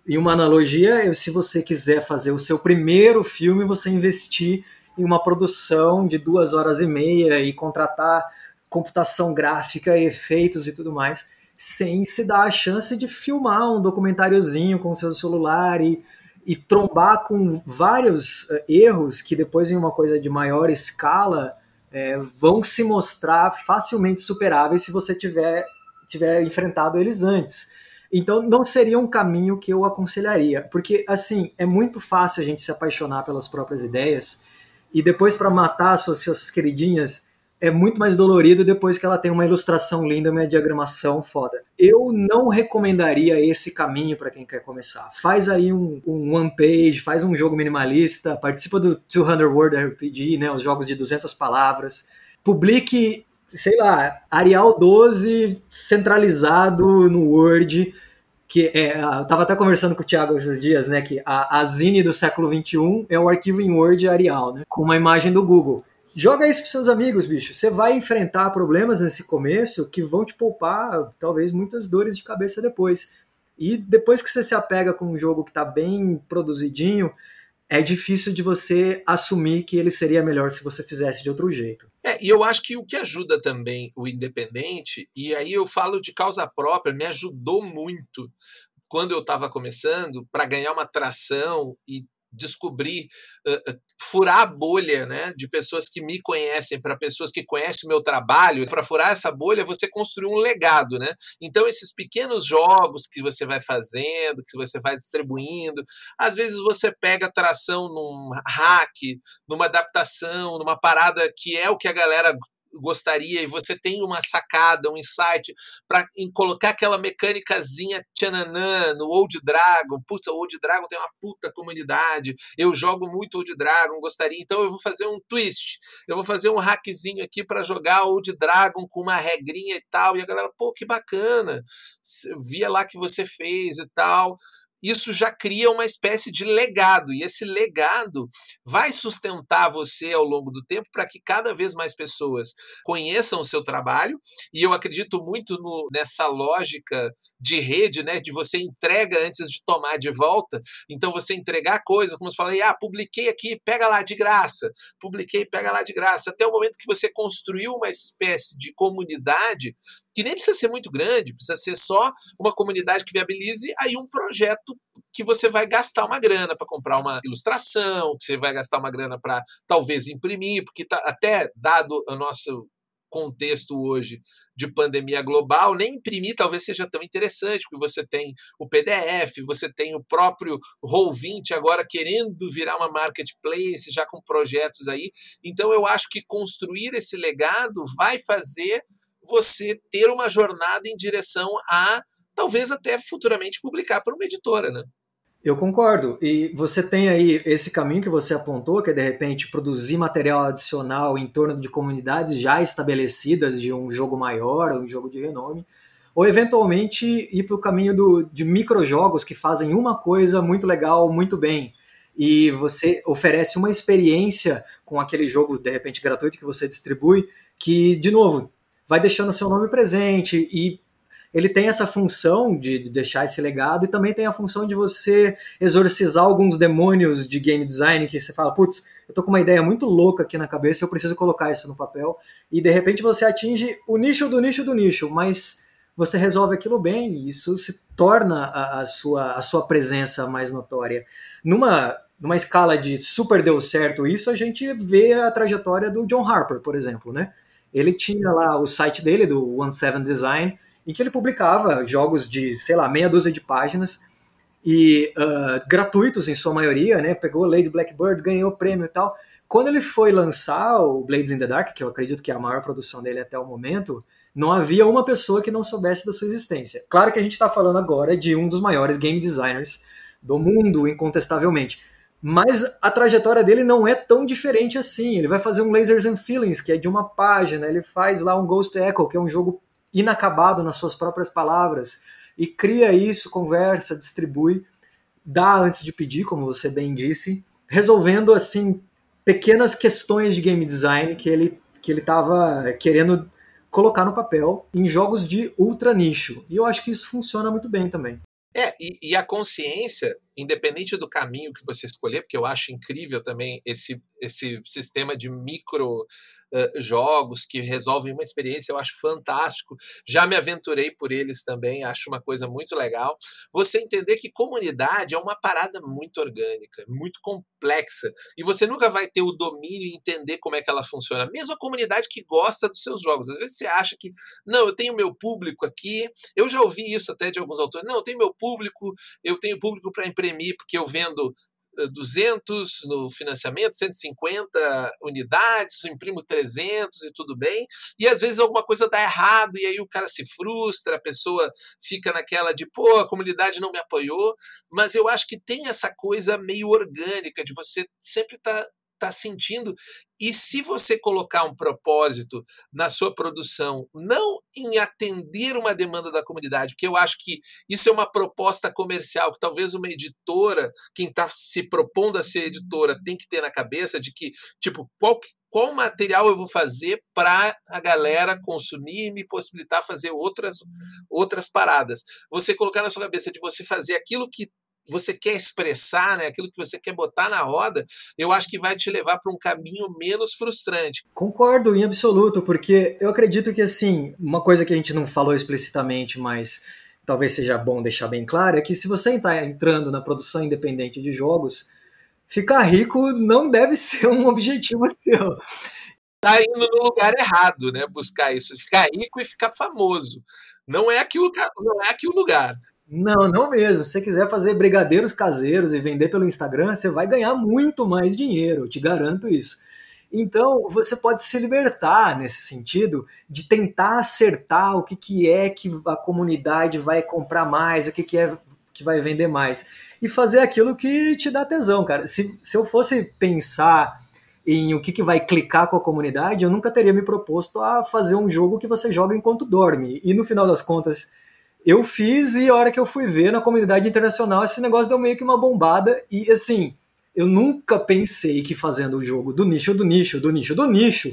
S2: em uma analogia, se você quiser fazer o seu primeiro filme, você investir em uma produção de duas horas e meia e contratar computação gráfica, efeitos e tudo mais, sem se dar a chance de filmar um documentáriozinho com o seu celular e e trombar com vários uh, erros que depois em uma coisa de maior escala é, vão se mostrar facilmente superáveis se você tiver, tiver enfrentado eles antes. Então não seria um caminho que eu aconselharia, porque assim é muito fácil a gente se apaixonar pelas próprias ideias e depois para matar suas, suas queridinhas é muito mais dolorido depois que ela tem uma ilustração linda, uma diagramação foda. Eu não recomendaria esse caminho para quem quer começar. Faz aí um, um, one page, faz um jogo minimalista, participa do 200 Word RPG, né, os jogos de 200 palavras. Publique, sei lá, Arial 12 centralizado no Word, que é, eu tava até conversando com o Thiago esses dias, né, que a, a Zine do século 21 é o arquivo em Word Arial, né, com uma imagem do Google. Joga isso para seus amigos, bicho. Você vai enfrentar problemas nesse começo que vão te poupar, talvez, muitas dores de cabeça depois. E depois que você se apega com um jogo que está bem produzidinho, é difícil de você assumir que ele seria melhor se você fizesse de outro jeito.
S1: É, e eu acho que o que ajuda também o independente, e aí eu falo de causa própria, me ajudou muito quando eu estava começando, para ganhar uma tração e descobrir, uh, furar a bolha né, de pessoas que me conhecem, para pessoas que conhecem o meu trabalho. Para furar essa bolha, você construir um legado. Né? Então, esses pequenos jogos que você vai fazendo, que você vai distribuindo, às vezes você pega tração num hack, numa adaptação, numa parada que é o que a galera gostaria e você tem uma sacada, um insight para colocar aquela mecânicazinha tchananã no Old Dragon. Puta, o Old Dragon tem uma puta comunidade. Eu jogo muito Old Dragon, gostaria. Então eu vou fazer um twist. Eu vou fazer um hackzinho aqui para jogar Old Dragon com uma regrinha e tal. E a galera, pô, que bacana. Via lá que você fez e tal isso já cria uma espécie de legado, e esse legado vai sustentar você ao longo do tempo para que cada vez mais pessoas conheçam o seu trabalho, e eu acredito muito no, nessa lógica de rede, né, de você entrega antes de tomar de volta, então você entregar coisas, como eu falei, ah, publiquei aqui, pega lá de graça, publiquei, pega lá de graça, até o momento que você construiu uma espécie de comunidade que nem precisa ser muito grande, precisa ser só uma comunidade que viabilize aí um projeto que você vai gastar uma grana para comprar uma ilustração, que você vai gastar uma grana para talvez imprimir, porque tá, até dado o nosso contexto hoje de pandemia global, nem imprimir talvez seja tão interessante, porque você tem o PDF, você tem o próprio Roll20 agora querendo virar uma marketplace, já com projetos aí. Então eu acho que construir esse legado vai fazer você ter uma jornada em direção a talvez até futuramente publicar para uma editora, né?
S2: Eu concordo. E você tem aí esse caminho que você apontou, que é de repente produzir material adicional em torno de comunidades já estabelecidas de um jogo maior, um jogo de renome, ou eventualmente ir para o caminho do, de microjogos que fazem uma coisa muito legal, muito bem. E você oferece uma experiência com aquele jogo, de repente, gratuito que você distribui, que, de novo, vai deixando seu nome presente e ele tem essa função de, de, deixar esse legado e também tem a função de você exorcizar alguns demônios de game design que você fala, putz, eu tô com uma ideia muito louca aqui na cabeça, eu preciso colocar isso no papel. E de repente você atinge o nicho do nicho do nicho, mas você resolve aquilo bem e isso se torna a, a sua, a sua presença mais notória. Numa, numa escala de super deu certo isso, a gente vê a trajetória do John Harper, por exemplo, né? Ele tinha lá o site dele, do One Seven Design, em que ele publicava jogos de, sei lá, meia dúzia de páginas e uh, gratuitos em sua maioria, né? Pegou Lady Blackbird, ganhou prêmio e tal. Quando ele foi lançar o Blades in the Dark, que eu acredito que é a maior produção dele até o momento, não havia uma pessoa que não soubesse da sua existência. Claro que a gente está falando agora de um dos maiores game designers do mundo, incontestavelmente. Mas a trajetória dele não é tão diferente assim. Ele vai fazer um Lasers and Feelings, que é de uma página. Ele faz lá um Ghost Echo, que é um jogo inacabado nas suas próprias palavras e cria isso, conversa, distribui, dá antes de pedir, como você bem disse, resolvendo assim pequenas questões de game design que ele que ele estava querendo colocar no papel em jogos de ultra nicho. E eu acho que isso funciona muito bem também.
S1: É, e, e, a consciência, independente do caminho que você escolher, porque eu acho incrível também esse, esse sistema de micro jogos que resolvem uma experiência, eu acho fantástico. Já me aventurei por eles também, acho uma coisa muito legal. Você entender que comunidade é uma parada muito orgânica, muito complexa, e você nunca vai ter o domínio e entender como é que ela funciona. Mesmo a comunidade que gosta dos seus jogos. Às vezes você acha que, não, eu tenho meu público aqui, eu já ouvi isso até de alguns autores, não, eu tenho meu público, eu tenho público para imprimir, porque eu vendo 200 no financiamento, 150 unidades, imprimo 300 e tudo bem. E às vezes alguma coisa dá errado e aí o cara se frustra, a pessoa fica naquela de, pô, a comunidade não me apoiou. Mas eu acho que tem essa coisa meio orgânica de você sempre estar tá está sentindo. E se você colocar um propósito na sua produção, não em atender uma demanda da comunidade, porque eu acho que isso é uma proposta comercial que talvez uma editora, quem está se propondo a ser editora, tem que ter na cabeça de que, tipo, qual, qual material eu vou fazer para a galera consumir e me possibilitar fazer outras, outras paradas. Você colocar na sua cabeça de você fazer aquilo que você quer expressar, né, aquilo que você quer botar na roda, eu acho que vai te levar para um caminho menos frustrante.
S2: Concordo em absoluto, porque eu acredito que assim, uma coisa que a gente não falou explicitamente, mas talvez seja bom deixar bem claro, é que se você está entrando na produção independente de jogos, ficar rico não deve ser um objetivo seu.
S1: Tá indo no lugar errado, né? Buscar isso, ficar rico e ficar famoso. Não é aqui o, não é aqui o lugar.
S2: Não, não mesmo. Se você quiser fazer brigadeiros caseiros e vender pelo Instagram, você vai ganhar muito mais dinheiro, eu te garanto isso. Então, você pode se libertar nesse sentido de tentar acertar o que, que é que a comunidade vai comprar mais, o que, que é que vai vender mais. E fazer aquilo que te dá tesão, cara. Se, se eu fosse pensar em o que, que vai clicar com a comunidade, eu nunca teria me proposto a fazer um jogo que você joga enquanto dorme. E no final das contas, eu fiz e a hora que eu fui ver na comunidade internacional, esse negócio deu meio que uma bombada. E assim, eu nunca pensei que fazendo o jogo do nicho do nicho, do nicho do nicho,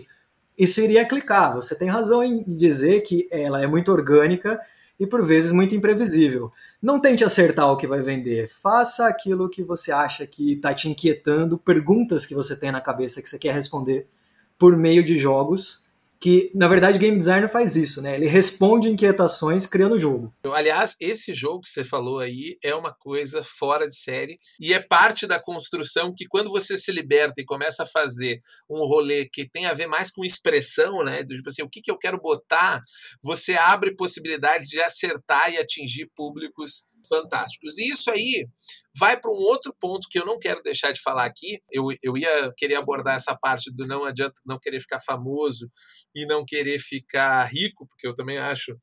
S2: isso iria clicar. Você tem razão em dizer que ela é muito orgânica e por vezes muito imprevisível. Não tente acertar o que vai vender. Faça aquilo que você acha que está te inquietando, perguntas que você tem na cabeça que você quer responder por meio de jogos que na verdade game designer faz isso, né? Ele responde inquietações criando o jogo.
S1: Aliás, esse jogo que você falou aí é uma coisa fora de série e é parte da construção que quando você se liberta e começa a fazer um rolê que tem a ver mais com expressão, né? Do tipo assim, o que, que eu quero botar, você abre possibilidade de acertar e atingir públicos fantásticos. E isso aí vai para um outro ponto que eu não quero deixar de falar aqui. Eu, eu ia querer abordar essa parte do não adianta não querer ficar famoso e não querer ficar rico, porque eu também acho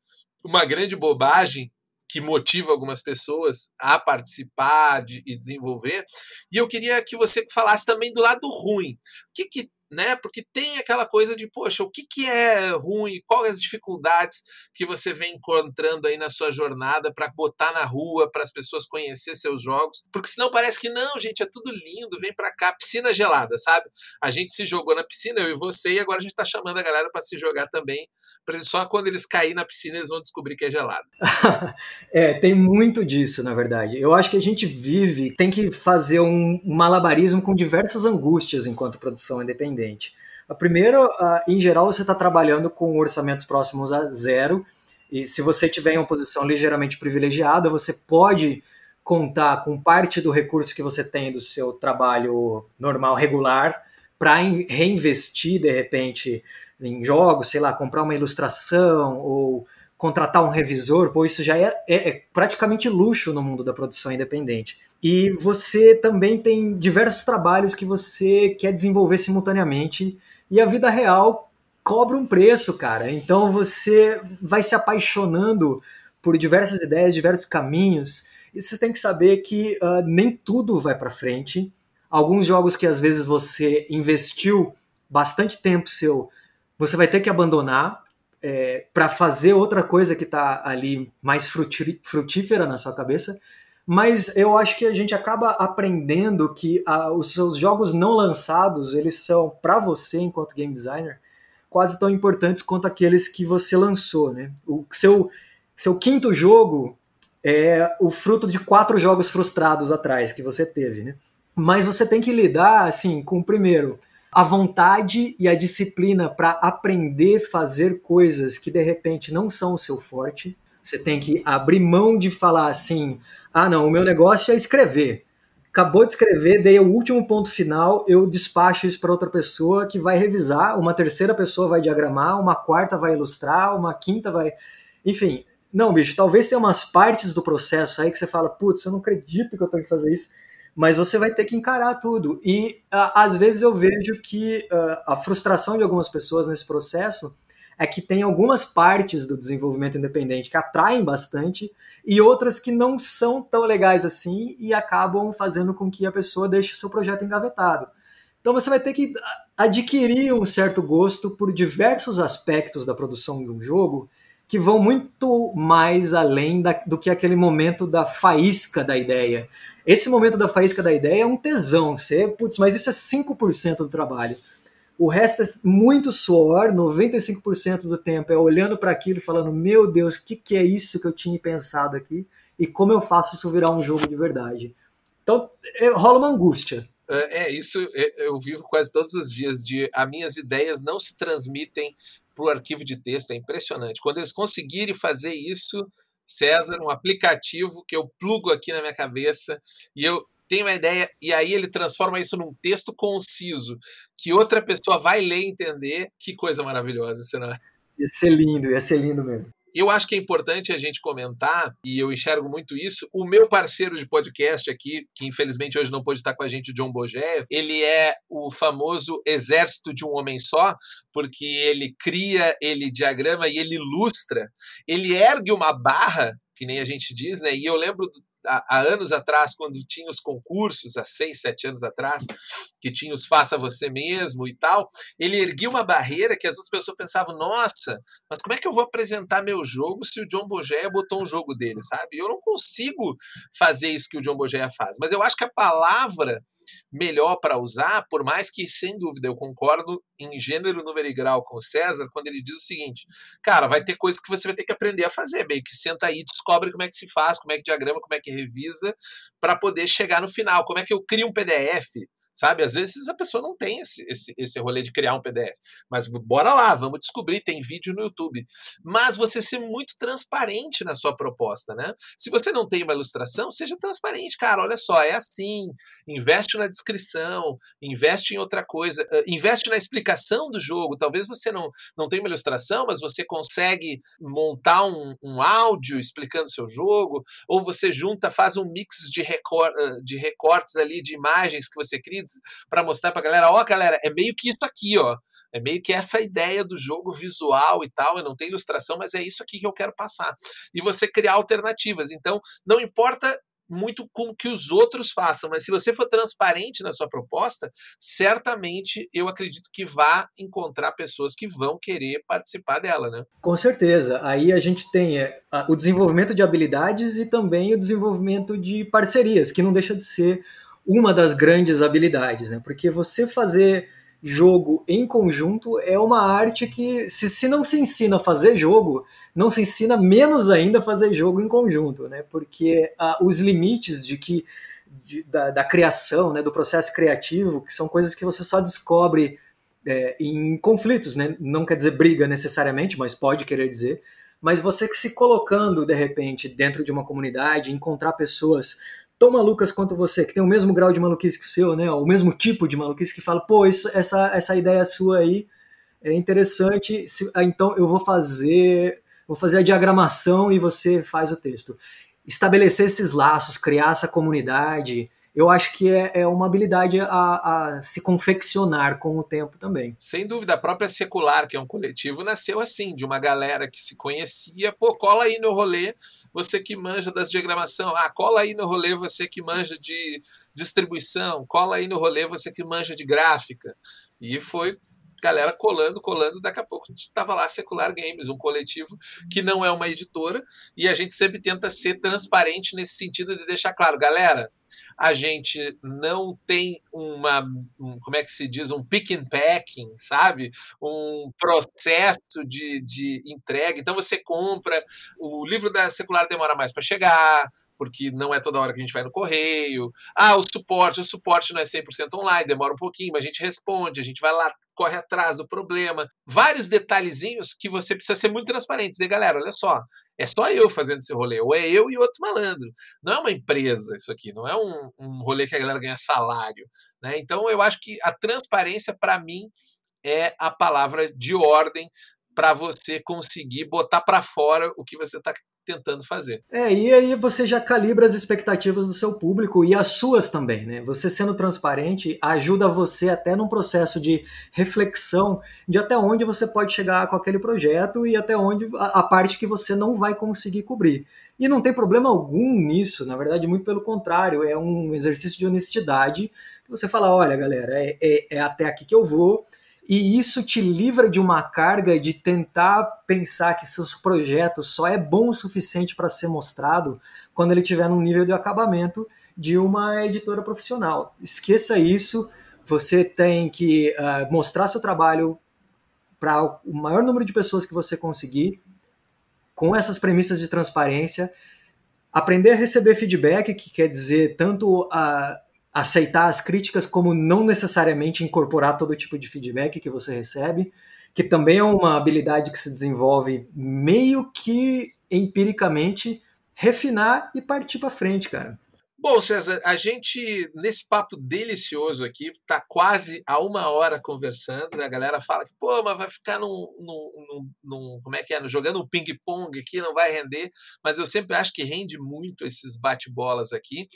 S1: uma grande bobagem que motiva algumas pessoas a participar de, e desenvolver. E eu queria que você falasse também do lado ruim. O que, que né? Porque tem aquela coisa de, poxa, o que, que é ruim, quais as dificuldades que você vem encontrando aí na sua jornada para botar na rua, para as pessoas conhecer seus jogos, porque senão parece que não, gente, é tudo lindo, vem para cá, piscina gelada, sabe? A gente se jogou na piscina, eu e você, e agora a gente está chamando a galera para se jogar também, para só quando eles caírem na piscina eles vão descobrir que é gelada.
S2: é, tem muito disso, na verdade. Eu acho que a gente vive, tem que fazer um malabarismo com diversas angústias enquanto produção independente independente. A primeira, em geral, você está trabalhando com orçamentos próximos a zero, e se você tiver em uma posição ligeiramente privilegiada, você pode contar com parte do recurso que você tem do seu trabalho normal, regular, para reinvestir, de repente, em jogos, sei lá, comprar uma ilustração ou contratar um revisor, pô, isso já é, é, é, praticamente luxo no mundo da produção independente. E você também tem diversos trabalhos que você quer desenvolver simultaneamente e a vida real cobra um preço, cara. Então você vai se apaixonando por diversas ideias, diversos caminhos, e você tem que saber que uh, nem tudo vai para frente. Alguns jogos que às vezes você investiu bastante tempo seu, você vai ter que abandonar é, para fazer outra coisa que está ali mais frutífera na sua cabeça. Mas eu acho que a gente acaba aprendendo que a, os seus jogos não lançados, eles são, para você, enquanto game designer, quase tão importantes quanto aqueles que você lançou. Né? O seu, seu quinto jogo é o fruto de quatro jogos frustrados atrás que você teve. Né? Mas você tem que lidar assim com, primeiro, a vontade e a disciplina para aprender a fazer coisas que de repente não são o seu forte. Você tem que abrir mão de falar assim: ah, não, o meu negócio é escrever. Acabou de escrever, dei o último ponto final, eu despacho isso para outra pessoa que vai revisar, uma terceira pessoa vai diagramar, uma quarta vai ilustrar, uma quinta vai. Enfim, não, bicho, talvez tenha umas partes do processo aí que você fala, putz, eu não acredito que eu tenho que fazer isso mas você vai ter que encarar tudo. E às vezes eu vejo que a frustração de algumas pessoas nesse processo é que tem algumas partes do desenvolvimento independente que atraem bastante e outras que não são tão legais assim e acabam fazendo com que a pessoa deixe o seu projeto engavetado. Então você vai ter que adquirir um certo gosto por diversos aspectos da produção de um jogo que vão muito mais além da, do que aquele momento da faísca da ideia. Esse momento da faísca da ideia é um tesão. Você, putz, mas isso é 5% do trabalho. O resto é muito suor, 95% do tempo é olhando para aquilo e falando: Meu Deus, o que, que é isso que eu tinha pensado aqui? E como eu faço isso virar um jogo de verdade? Então, é, rola uma angústia.
S1: É, é isso, é, eu vivo quase todos os dias de as minhas ideias não se transmitem para o arquivo de texto, é impressionante. Quando eles conseguirem fazer isso, César, um aplicativo que eu plugo aqui na minha cabeça e eu tenho uma ideia e aí ele transforma isso num texto conciso que outra pessoa vai ler e entender. Que coisa maravilhosa, será?
S2: Ia ser lindo, ia ser lindo mesmo
S1: eu acho que é importante a gente comentar, e eu enxergo muito isso, o meu parceiro de podcast aqui, que infelizmente hoje não pôde estar com a gente, o John Bogé, ele é o famoso exército de um homem só, porque ele cria, ele diagrama e ele ilustra, ele ergue uma barra que nem a gente diz, né? E eu lembro há, anos atrás, quando tinha os concursos, há seis, sete anos atrás, que tinha os faça você mesmo e tal, ele erguia uma barreira que as outras pessoas pensavam, nossa, mas como é que eu vou apresentar meu jogo se o John Bogeia botou um jogo dele, sabe? Eu não consigo fazer isso que o John Bogeia faz, mas eu acho que a palavra melhor para usar, por mais que, sem dúvida, eu concordo em gênero, número e grau com o César, quando ele diz o seguinte, cara, vai ter coisas que você vai ter que aprender a fazer, meio que senta aí, descobre como é que se faz, como é que diagrama, como é que revisa, para poder chegar no final, como é que eu crio um PDF, sabe? Às vezes a pessoa não tem esse, esse, esse rolê de criar um PDF, mas bora lá, vamos descobrir, tem vídeo no YouTube. Mas você ser muito transparente na sua proposta, né? Se você não tem uma ilustração, seja transparente, cara, olha só, é assim, investe na descrição, investe em outra coisa, investe na explicação do jogo, talvez você não, não tenha uma ilustração, mas você consegue montar um, um áudio explicando seu jogo, ou você junta, faz um mix de, recor de recortes ali, de imagens que você cria, leads para mostrar para a galera, ó, galera, é meio que isso aqui, ó. É meio que essa ideia do jogo visual e tal, eu não tenho ilustração, mas é isso aqui que eu quero passar. E você criar alternativas. Então, não importa muito com que os outros façam, mas se você for transparente na sua proposta, certamente eu acredito que vá encontrar pessoas que vão querer participar dela, né?
S2: Com certeza. Aí a gente tem é, o desenvolvimento de habilidades e também o desenvolvimento de parcerias, que não deixa de ser uma das grandes habilidades, né? Porque você fazer jogo em conjunto é uma arte que, se, se não se ensina a fazer jogo, não se ensina menos ainda a fazer jogo em conjunto, né? Porque ah, os limites de que de, da, da, criação, né, do processo criativo, que são coisas que você só descobre é, em conflitos, né? Não quer dizer briga necessariamente, mas pode querer dizer. Mas você que se colocando de repente dentro de uma comunidade, encontrar pessoas tão malucas quanto você, que tem o mesmo grau de maluquice que o seu, né? O mesmo tipo de maluquice que fala, pô, isso, essa, essa ideia sua aí é interessante, se, ah, então eu vou fazer vou fazer a diagramação e você faz o texto. Estabelecer esses laços, criar essa comunidade, eu acho que é, é uma habilidade a, a, se confeccionar com o tempo também.
S1: Sem dúvida, a própria Secular, que é um coletivo, nasceu assim, de uma galera que se conhecia, pô, cola aí no rolê, você que manja das diagramação, ah, cola aí no rolê você que manja de distribuição, cola aí no rolê você que manja de gráfica. E foi galera colando, colando, daqui a pouco estava lá, Secular Games, um coletivo que não é uma editora, e a gente sempre tenta ser transparente nesse sentido de deixar claro, galera, a gente não tem uma, um, como é que se diz, um pick and packing, sabe? Um processo de, de entrega. Então você compra, o livro da secular demora mais para chegar, porque não é toda hora que a gente vai no correio. Ah, o suporte, o suporte não é 100% online, demora um pouquinho, mas a gente responde, a gente vai lá, corre atrás do problema. Vários detalhezinhos que você precisa ser muito transparente. Dizer, galera, olha só, é só eu fazendo esse rolê, ou é eu e outro malandro. Não é uma empresa isso aqui, não é um, um rolê que a galera ganha salário. Né? Então eu acho que a transparência, para mim, é a palavra de ordem para você conseguir botar para fora o que você está tentando fazer.
S2: É, e aí você já calibra as expectativas do seu público e as suas também, né? Você sendo transparente ajuda você até num processo de reflexão de até onde você pode chegar com aquele projeto e até onde a, a parte que você não vai conseguir cobrir. E não tem problema algum nisso, na verdade, muito pelo contrário, é um exercício de honestidade. Você fala, olha, galera, é, é, é até aqui que eu vou, e isso te livra de uma carga de tentar pensar que seu projeto só é bom o suficiente para ser mostrado quando ele estiver num nível de acabamento de uma editora profissional. Esqueça isso. Você tem que uh, mostrar seu trabalho para o maior número de pessoas que você conseguir, com essas premissas de transparência, aprender a receber feedback, que quer dizer tanto a aceitar as críticas como não necessariamente incorporar todo tipo de feedback que você recebe, que também é uma habilidade que se desenvolve meio que empiricamente, refinar e partir para frente, cara.
S1: Bom, César, a gente, nesse papo delicioso aqui, tá quase a uma hora conversando. A galera fala que, pô, mas vai ficar num. num, num, num como é que é? Jogando um ping-pong aqui, não vai render. Mas eu sempre acho que rende muito esses bate-bolas aqui.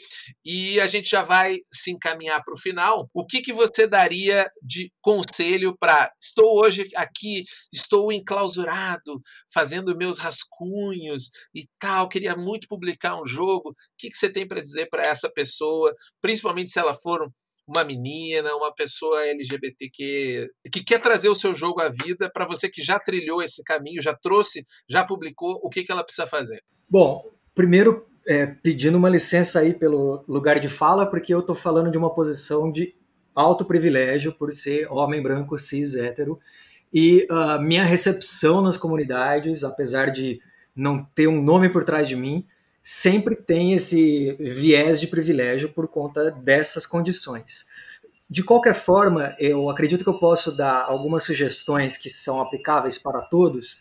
S1: E a gente já vai se encaminhar para o final. O que, que você daria de conselho para. Estou hoje aqui, estou enclausurado, fazendo meus rascunhos e tal, queria muito publicar um jogo. O que, que você tem para dizer? Para essa pessoa, principalmente se ela for uma menina, uma pessoa LGBT que, que quer trazer o seu jogo à vida, para você que já trilhou esse caminho, já trouxe, já publicou, o que, que ela precisa fazer?
S2: Bom, primeiro é, pedindo uma licença aí pelo lugar de fala, porque eu estou falando de uma posição de alto privilégio por ser homem branco, cis, hétero, e uh, minha recepção nas comunidades, apesar de não ter um nome por trás de mim, sempre tem esse viés de privilégio por conta dessas condições. De qualquer forma, eu acredito que eu posso dar algumas sugestões que são aplicáveis para todos,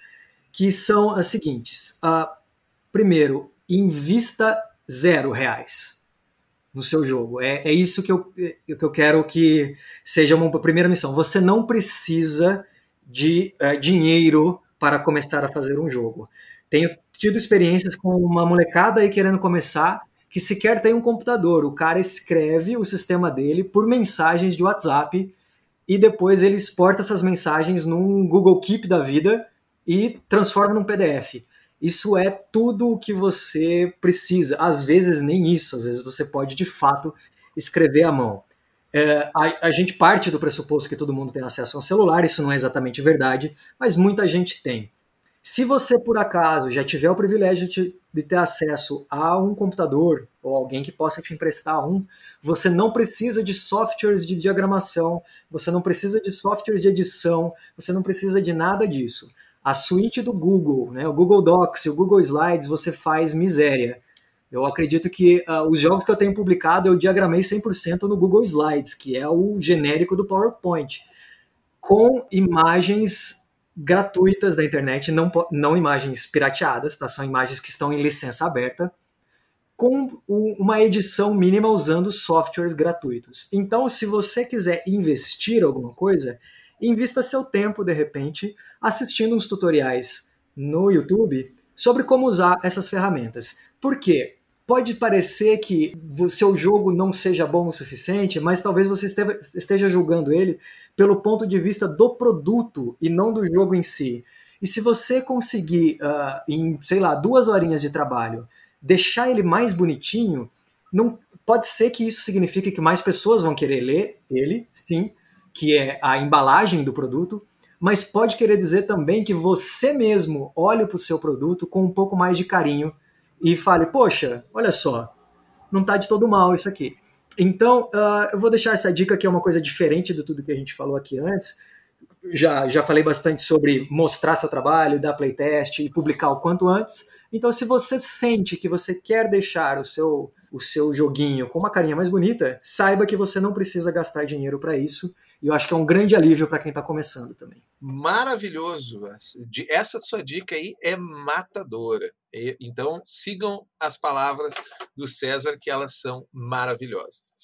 S2: que são as seguintes. Uh, primeiro, invista zero reais no seu jogo. É, é isso que eu, que eu quero que seja uma primeira missão. Você não precisa de uh, dinheiro para começar a fazer um jogo. Tenho tido experiências com uma molecada aí querendo começar, que sequer tem um computador. O cara escreve o sistema dele por mensagens de WhatsApp e depois ele exporta essas mensagens num Google Keep da vida e transforma num PDF. Isso é tudo o que você precisa. Às vezes nem isso, às vezes você pode de fato escrever à mão. É, a, a, gente parte do pressuposto que todo mundo tem acesso a um celular, isso não é exatamente verdade, mas muita gente tem. Se você, por acaso, já tiver o privilégio de, de ter acesso a um computador ou alguém que possa te emprestar um, você não precisa de softwares de diagramação, você não precisa de softwares de edição, você não precisa de nada disso. A suíte do Google, né, o Google Docs e o Google Slides, você faz miséria. Eu acredito que uh, os jogos que eu tenho publicado eu diagramei 100% no Google Slides, que é o genérico do PowerPoint, com imagens gratuitas da internet, não, não imagens pirateadas, tá? são imagens que estão em licença aberta, com uma edição mínima usando softwares gratuitos. Então, se você quiser investir alguma coisa, invista seu tempo, de repente, assistindo uns tutoriais no YouTube sobre como usar essas ferramentas. Por quê? Pode parecer que o seu jogo não seja bom o suficiente, mas talvez você esteja julgando ele pelo ponto de vista do produto e não do jogo em si. E se você conseguir, uh, em, sei lá, duas horinhas de trabalho, deixar ele mais bonitinho, não pode ser que isso signifique que mais pessoas vão querer ler ele, sim, que é a embalagem do produto, mas pode querer dizer também que você mesmo olhe para o seu produto com um pouco mais de carinho e fale, poxa, olha só, não está de todo mal isso aqui. Então, uh, eu vou deixar essa dica que é uma coisa diferente de tudo que a gente falou aqui antes. Já, já falei bastante sobre mostrar seu trabalho, dar playtest e publicar o quanto antes. Então, se você sente que você quer deixar o seu, o seu joguinho com uma carinha mais bonita, saiba que você não precisa gastar dinheiro para isso. E eu acho que é um grande alívio para quem está começando também.
S1: Maravilhoso. Essa sua dica aí é matadora. Então, sigam as palavras do César, que elas são maravilhosas.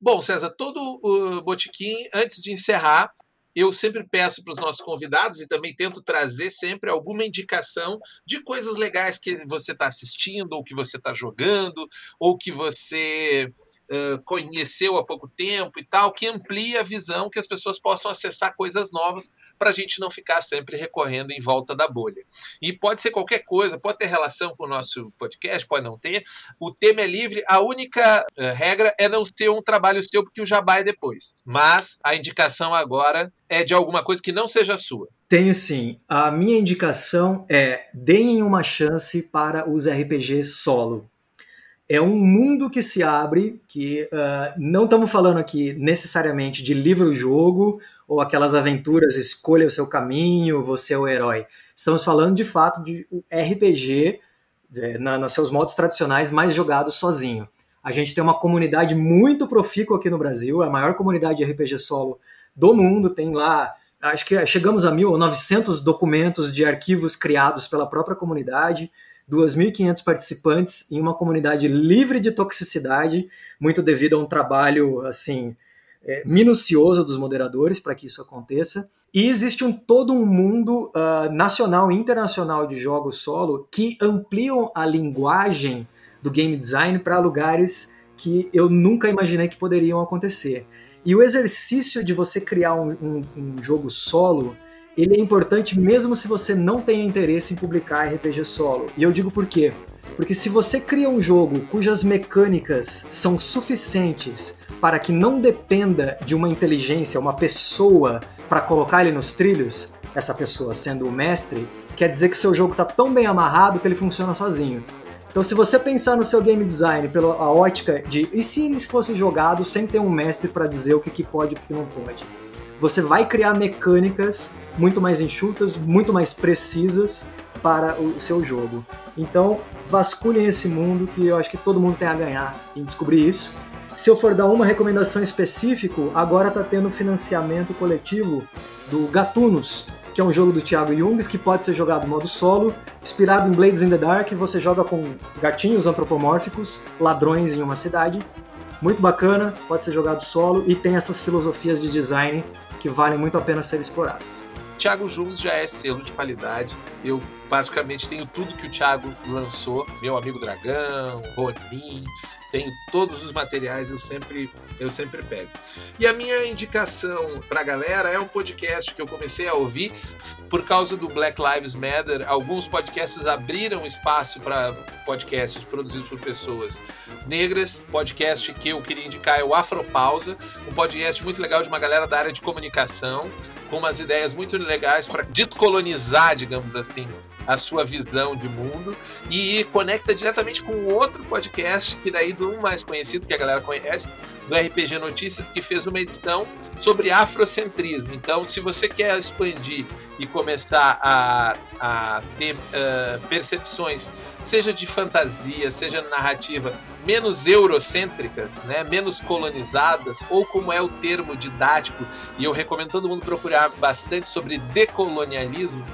S1: Bom, César, todo o botiquim, antes de encerrar, eu sempre peço para os nossos convidados e também tento trazer sempre alguma indicação de coisas legais que você está assistindo, ou que você está jogando, ou que você uh, conheceu há pouco tempo e tal, que amplia a visão, que as pessoas possam acessar coisas novas para a gente não ficar sempre recorrendo em volta da bolha. E pode ser qualquer coisa, pode ter relação com o nosso podcast, pode não ter. O tema é livre, a única uh, regra é não ser um trabalho seu, porque o jabá é depois. Mas a indicação agora é de alguma coisa que não seja sua.
S2: Tenho sim. A minha indicação é deem uma chance para os RPGs solo é um mundo que se abre, que uh, não estamos falando aqui necessariamente de livro-jogo ou aquelas aventuras, escolha o seu caminho, você é o herói. Estamos falando de fato de RPG, é, na, nos seus modos tradicionais, mais jogado sozinho. A gente tem uma comunidade muito profícua aqui no Brasil, a maior comunidade de RPG solo do mundo, tem lá, acho que chegamos a 1.900 documentos de arquivos criados pela própria comunidade, 2.500 participantes em uma comunidade livre de toxicidade, muito devido a um trabalho assim é, minucioso dos moderadores para que isso aconteça. E existe um, todo um mundo uh, nacional e internacional de jogos solo que ampliam a linguagem do game design para lugares que eu nunca imaginei que poderiam acontecer. E o exercício de você criar um, um, um jogo solo ele é importante mesmo se você não tem interesse em publicar RPG solo. E eu digo por quê? Porque se você cria um jogo cujas mecânicas são suficientes para que não dependa de uma inteligência, uma pessoa, para colocar ele nos trilhos, essa pessoa sendo o mestre, quer dizer que seu jogo está tão bem amarrado que ele funciona sozinho. Então, se você pensar no seu game design pela ótica de e se eles fossem jogados sem ter um mestre para dizer o que, que pode e o que, que não pode? Você vai criar mecânicas muito mais enxutas, muito mais precisas para o seu jogo. Então, vasculhem esse mundo que eu acho que todo mundo tem a ganhar em descobrir isso. Se eu for dar uma recomendação específica, agora está tendo financiamento coletivo do Gatunos, que é um jogo do Thiago Jungs que pode ser jogado modo solo, inspirado em Blades in the Dark, você joga com gatinhos antropomórficos, ladrões em uma cidade. Muito bacana, pode ser jogado solo e tem essas filosofias de design que valem muito a pena ser exploradas.
S1: Thiago Jungos já é selo de qualidade. Eu praticamente tenho tudo que o Thiago lançou, meu amigo Dragão, Ronin, tenho todos os materiais, eu sempre, eu sempre pego. E a minha indicação para a galera é um podcast que eu comecei a ouvir por causa do Black Lives Matter. Alguns podcasts abriram espaço para podcasts produzidos por pessoas negras. Podcast que eu queria indicar é o Afropausa, um podcast muito legal de uma galera da área de comunicação, com umas ideias muito legais para descolonizar, digamos assim, a sua visão de mundo e conecta diretamente com outro podcast que daí do mais conhecido que a galera conhece, do RPG Notícias, que fez uma edição sobre afrocentrismo. Então, se você quer expandir e começar a, a ter uh, percepções, seja de fantasia, seja narrativa, menos eurocêntricas, né, menos colonizadas, ou como é o termo didático, e eu recomendo todo mundo procurar bastante sobre decolonialismo,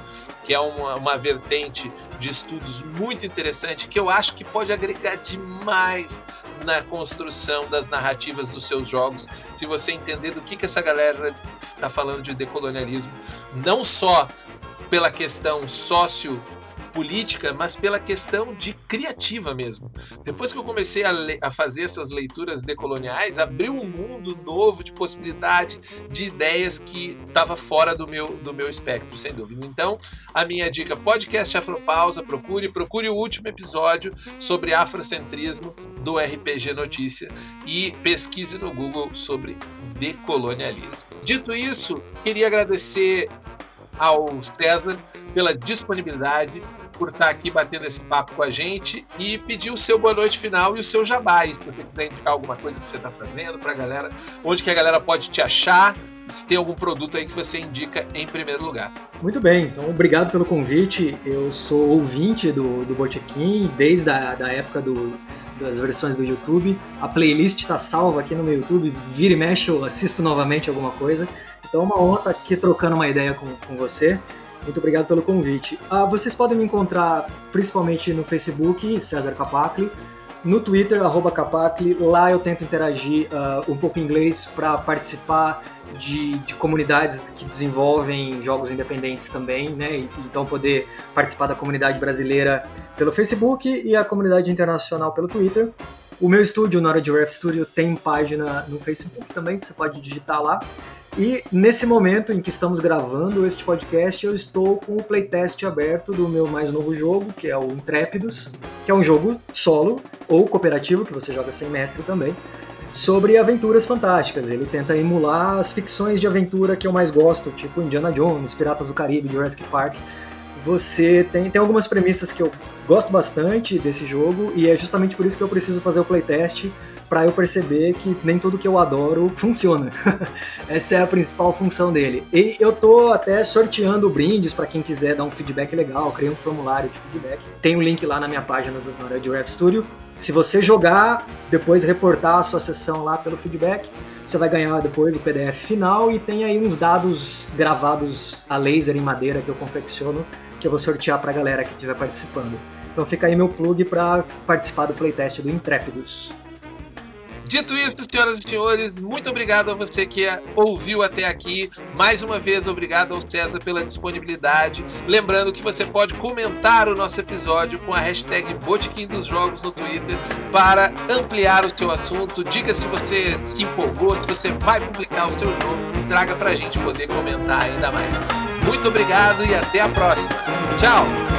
S1: que é uma, uma vertente de estudos muito interessante, que eu acho que pode agregar demais na construção das narrativas dos seus jogos, se você entender do que, que essa galera está falando de decolonialismo, não só pela questão sócio política, mas pela questão de criativa mesmo. Depois que eu comecei a, a, fazer essas leituras decoloniais, abriu um mundo novo de possibilidade, de ideias que estava fora do meu, do meu espectro, sem dúvida. Então, a minha dica, podcast Afropausa, procure, procure o último episódio sobre afrocentrismo do RPG Notícia e pesquise no Google sobre decolonialismo. Dito isso, queria agradecer ao César pela disponibilidade, por estar aqui batendo esse papo com a gente e pedir o seu boa noite final e o seu jabá. se você quiser indicar alguma coisa que você está fazendo para a galera, onde que a galera pode te achar, se tem algum produto aí que você indica em primeiro lugar.
S2: Muito bem, então obrigado pelo convite. Eu sou ouvinte do, do Botequim desde a da época do, das versões do YouTube. A playlist está salva aqui no meu YouTube. Vira e mexe, eu assisto novamente alguma coisa. Então é uma honra estar aqui trocando uma ideia com, com você. Muito obrigado pelo convite. Ah, vocês podem me encontrar principalmente no Facebook, César Capacli, no Twitter, Capacli. Lá eu tento interagir uh, um pouco em inglês para participar de, de, comunidades que desenvolvem jogos independentes também, né? E, então poder participar da comunidade brasileira pelo Facebook e a comunidade internacional pelo Twitter. O meu estúdio, Nora de Ref Studio, tem página no Facebook também, que você pode digitar lá. E nesse momento em que estamos gravando este podcast, eu estou com o playtest aberto do meu mais novo jogo, que é o Intrépidos, que é um jogo solo ou cooperativo, que você joga sem mestre também, sobre aventuras fantásticas. Ele tenta emular as ficções de aventura que eu mais gosto, tipo Indiana Jones, Piratas do Caribe, Jurassic Park. Você tem, tem algumas premissas que eu gosto bastante desse jogo e é justamente por isso que eu preciso fazer o playtest para eu perceber que nem tudo que eu adoro funciona. Essa é a principal função dele. E eu tô até sorteando brindes para quem quiser dar um feedback legal, criei um formulário de feedback. Tem um link lá na minha página do Red Ref Studio. Se você jogar, depois reportar a sua sessão lá pelo feedback, você vai ganhar depois o PDF final e tem aí uns dados gravados a laser em madeira que eu confecciono, que eu vou sortear para a galera que estiver participando. Então fica aí meu plug para participar do playtest do Intrépidos.
S1: Dito isso, senhoras e senhores, muito obrigado a você que ouviu até aqui. Mais uma vez, obrigado ao César pela disponibilidade. Lembrando que você pode comentar o nosso episódio com a hashtag Botequim dos Jogos no Twitter para ampliar o seu assunto. Diga se você se empolgou, se você vai publicar o seu jogo. Traga para a gente poder comentar ainda mais. Muito obrigado e até a próxima. Tchau!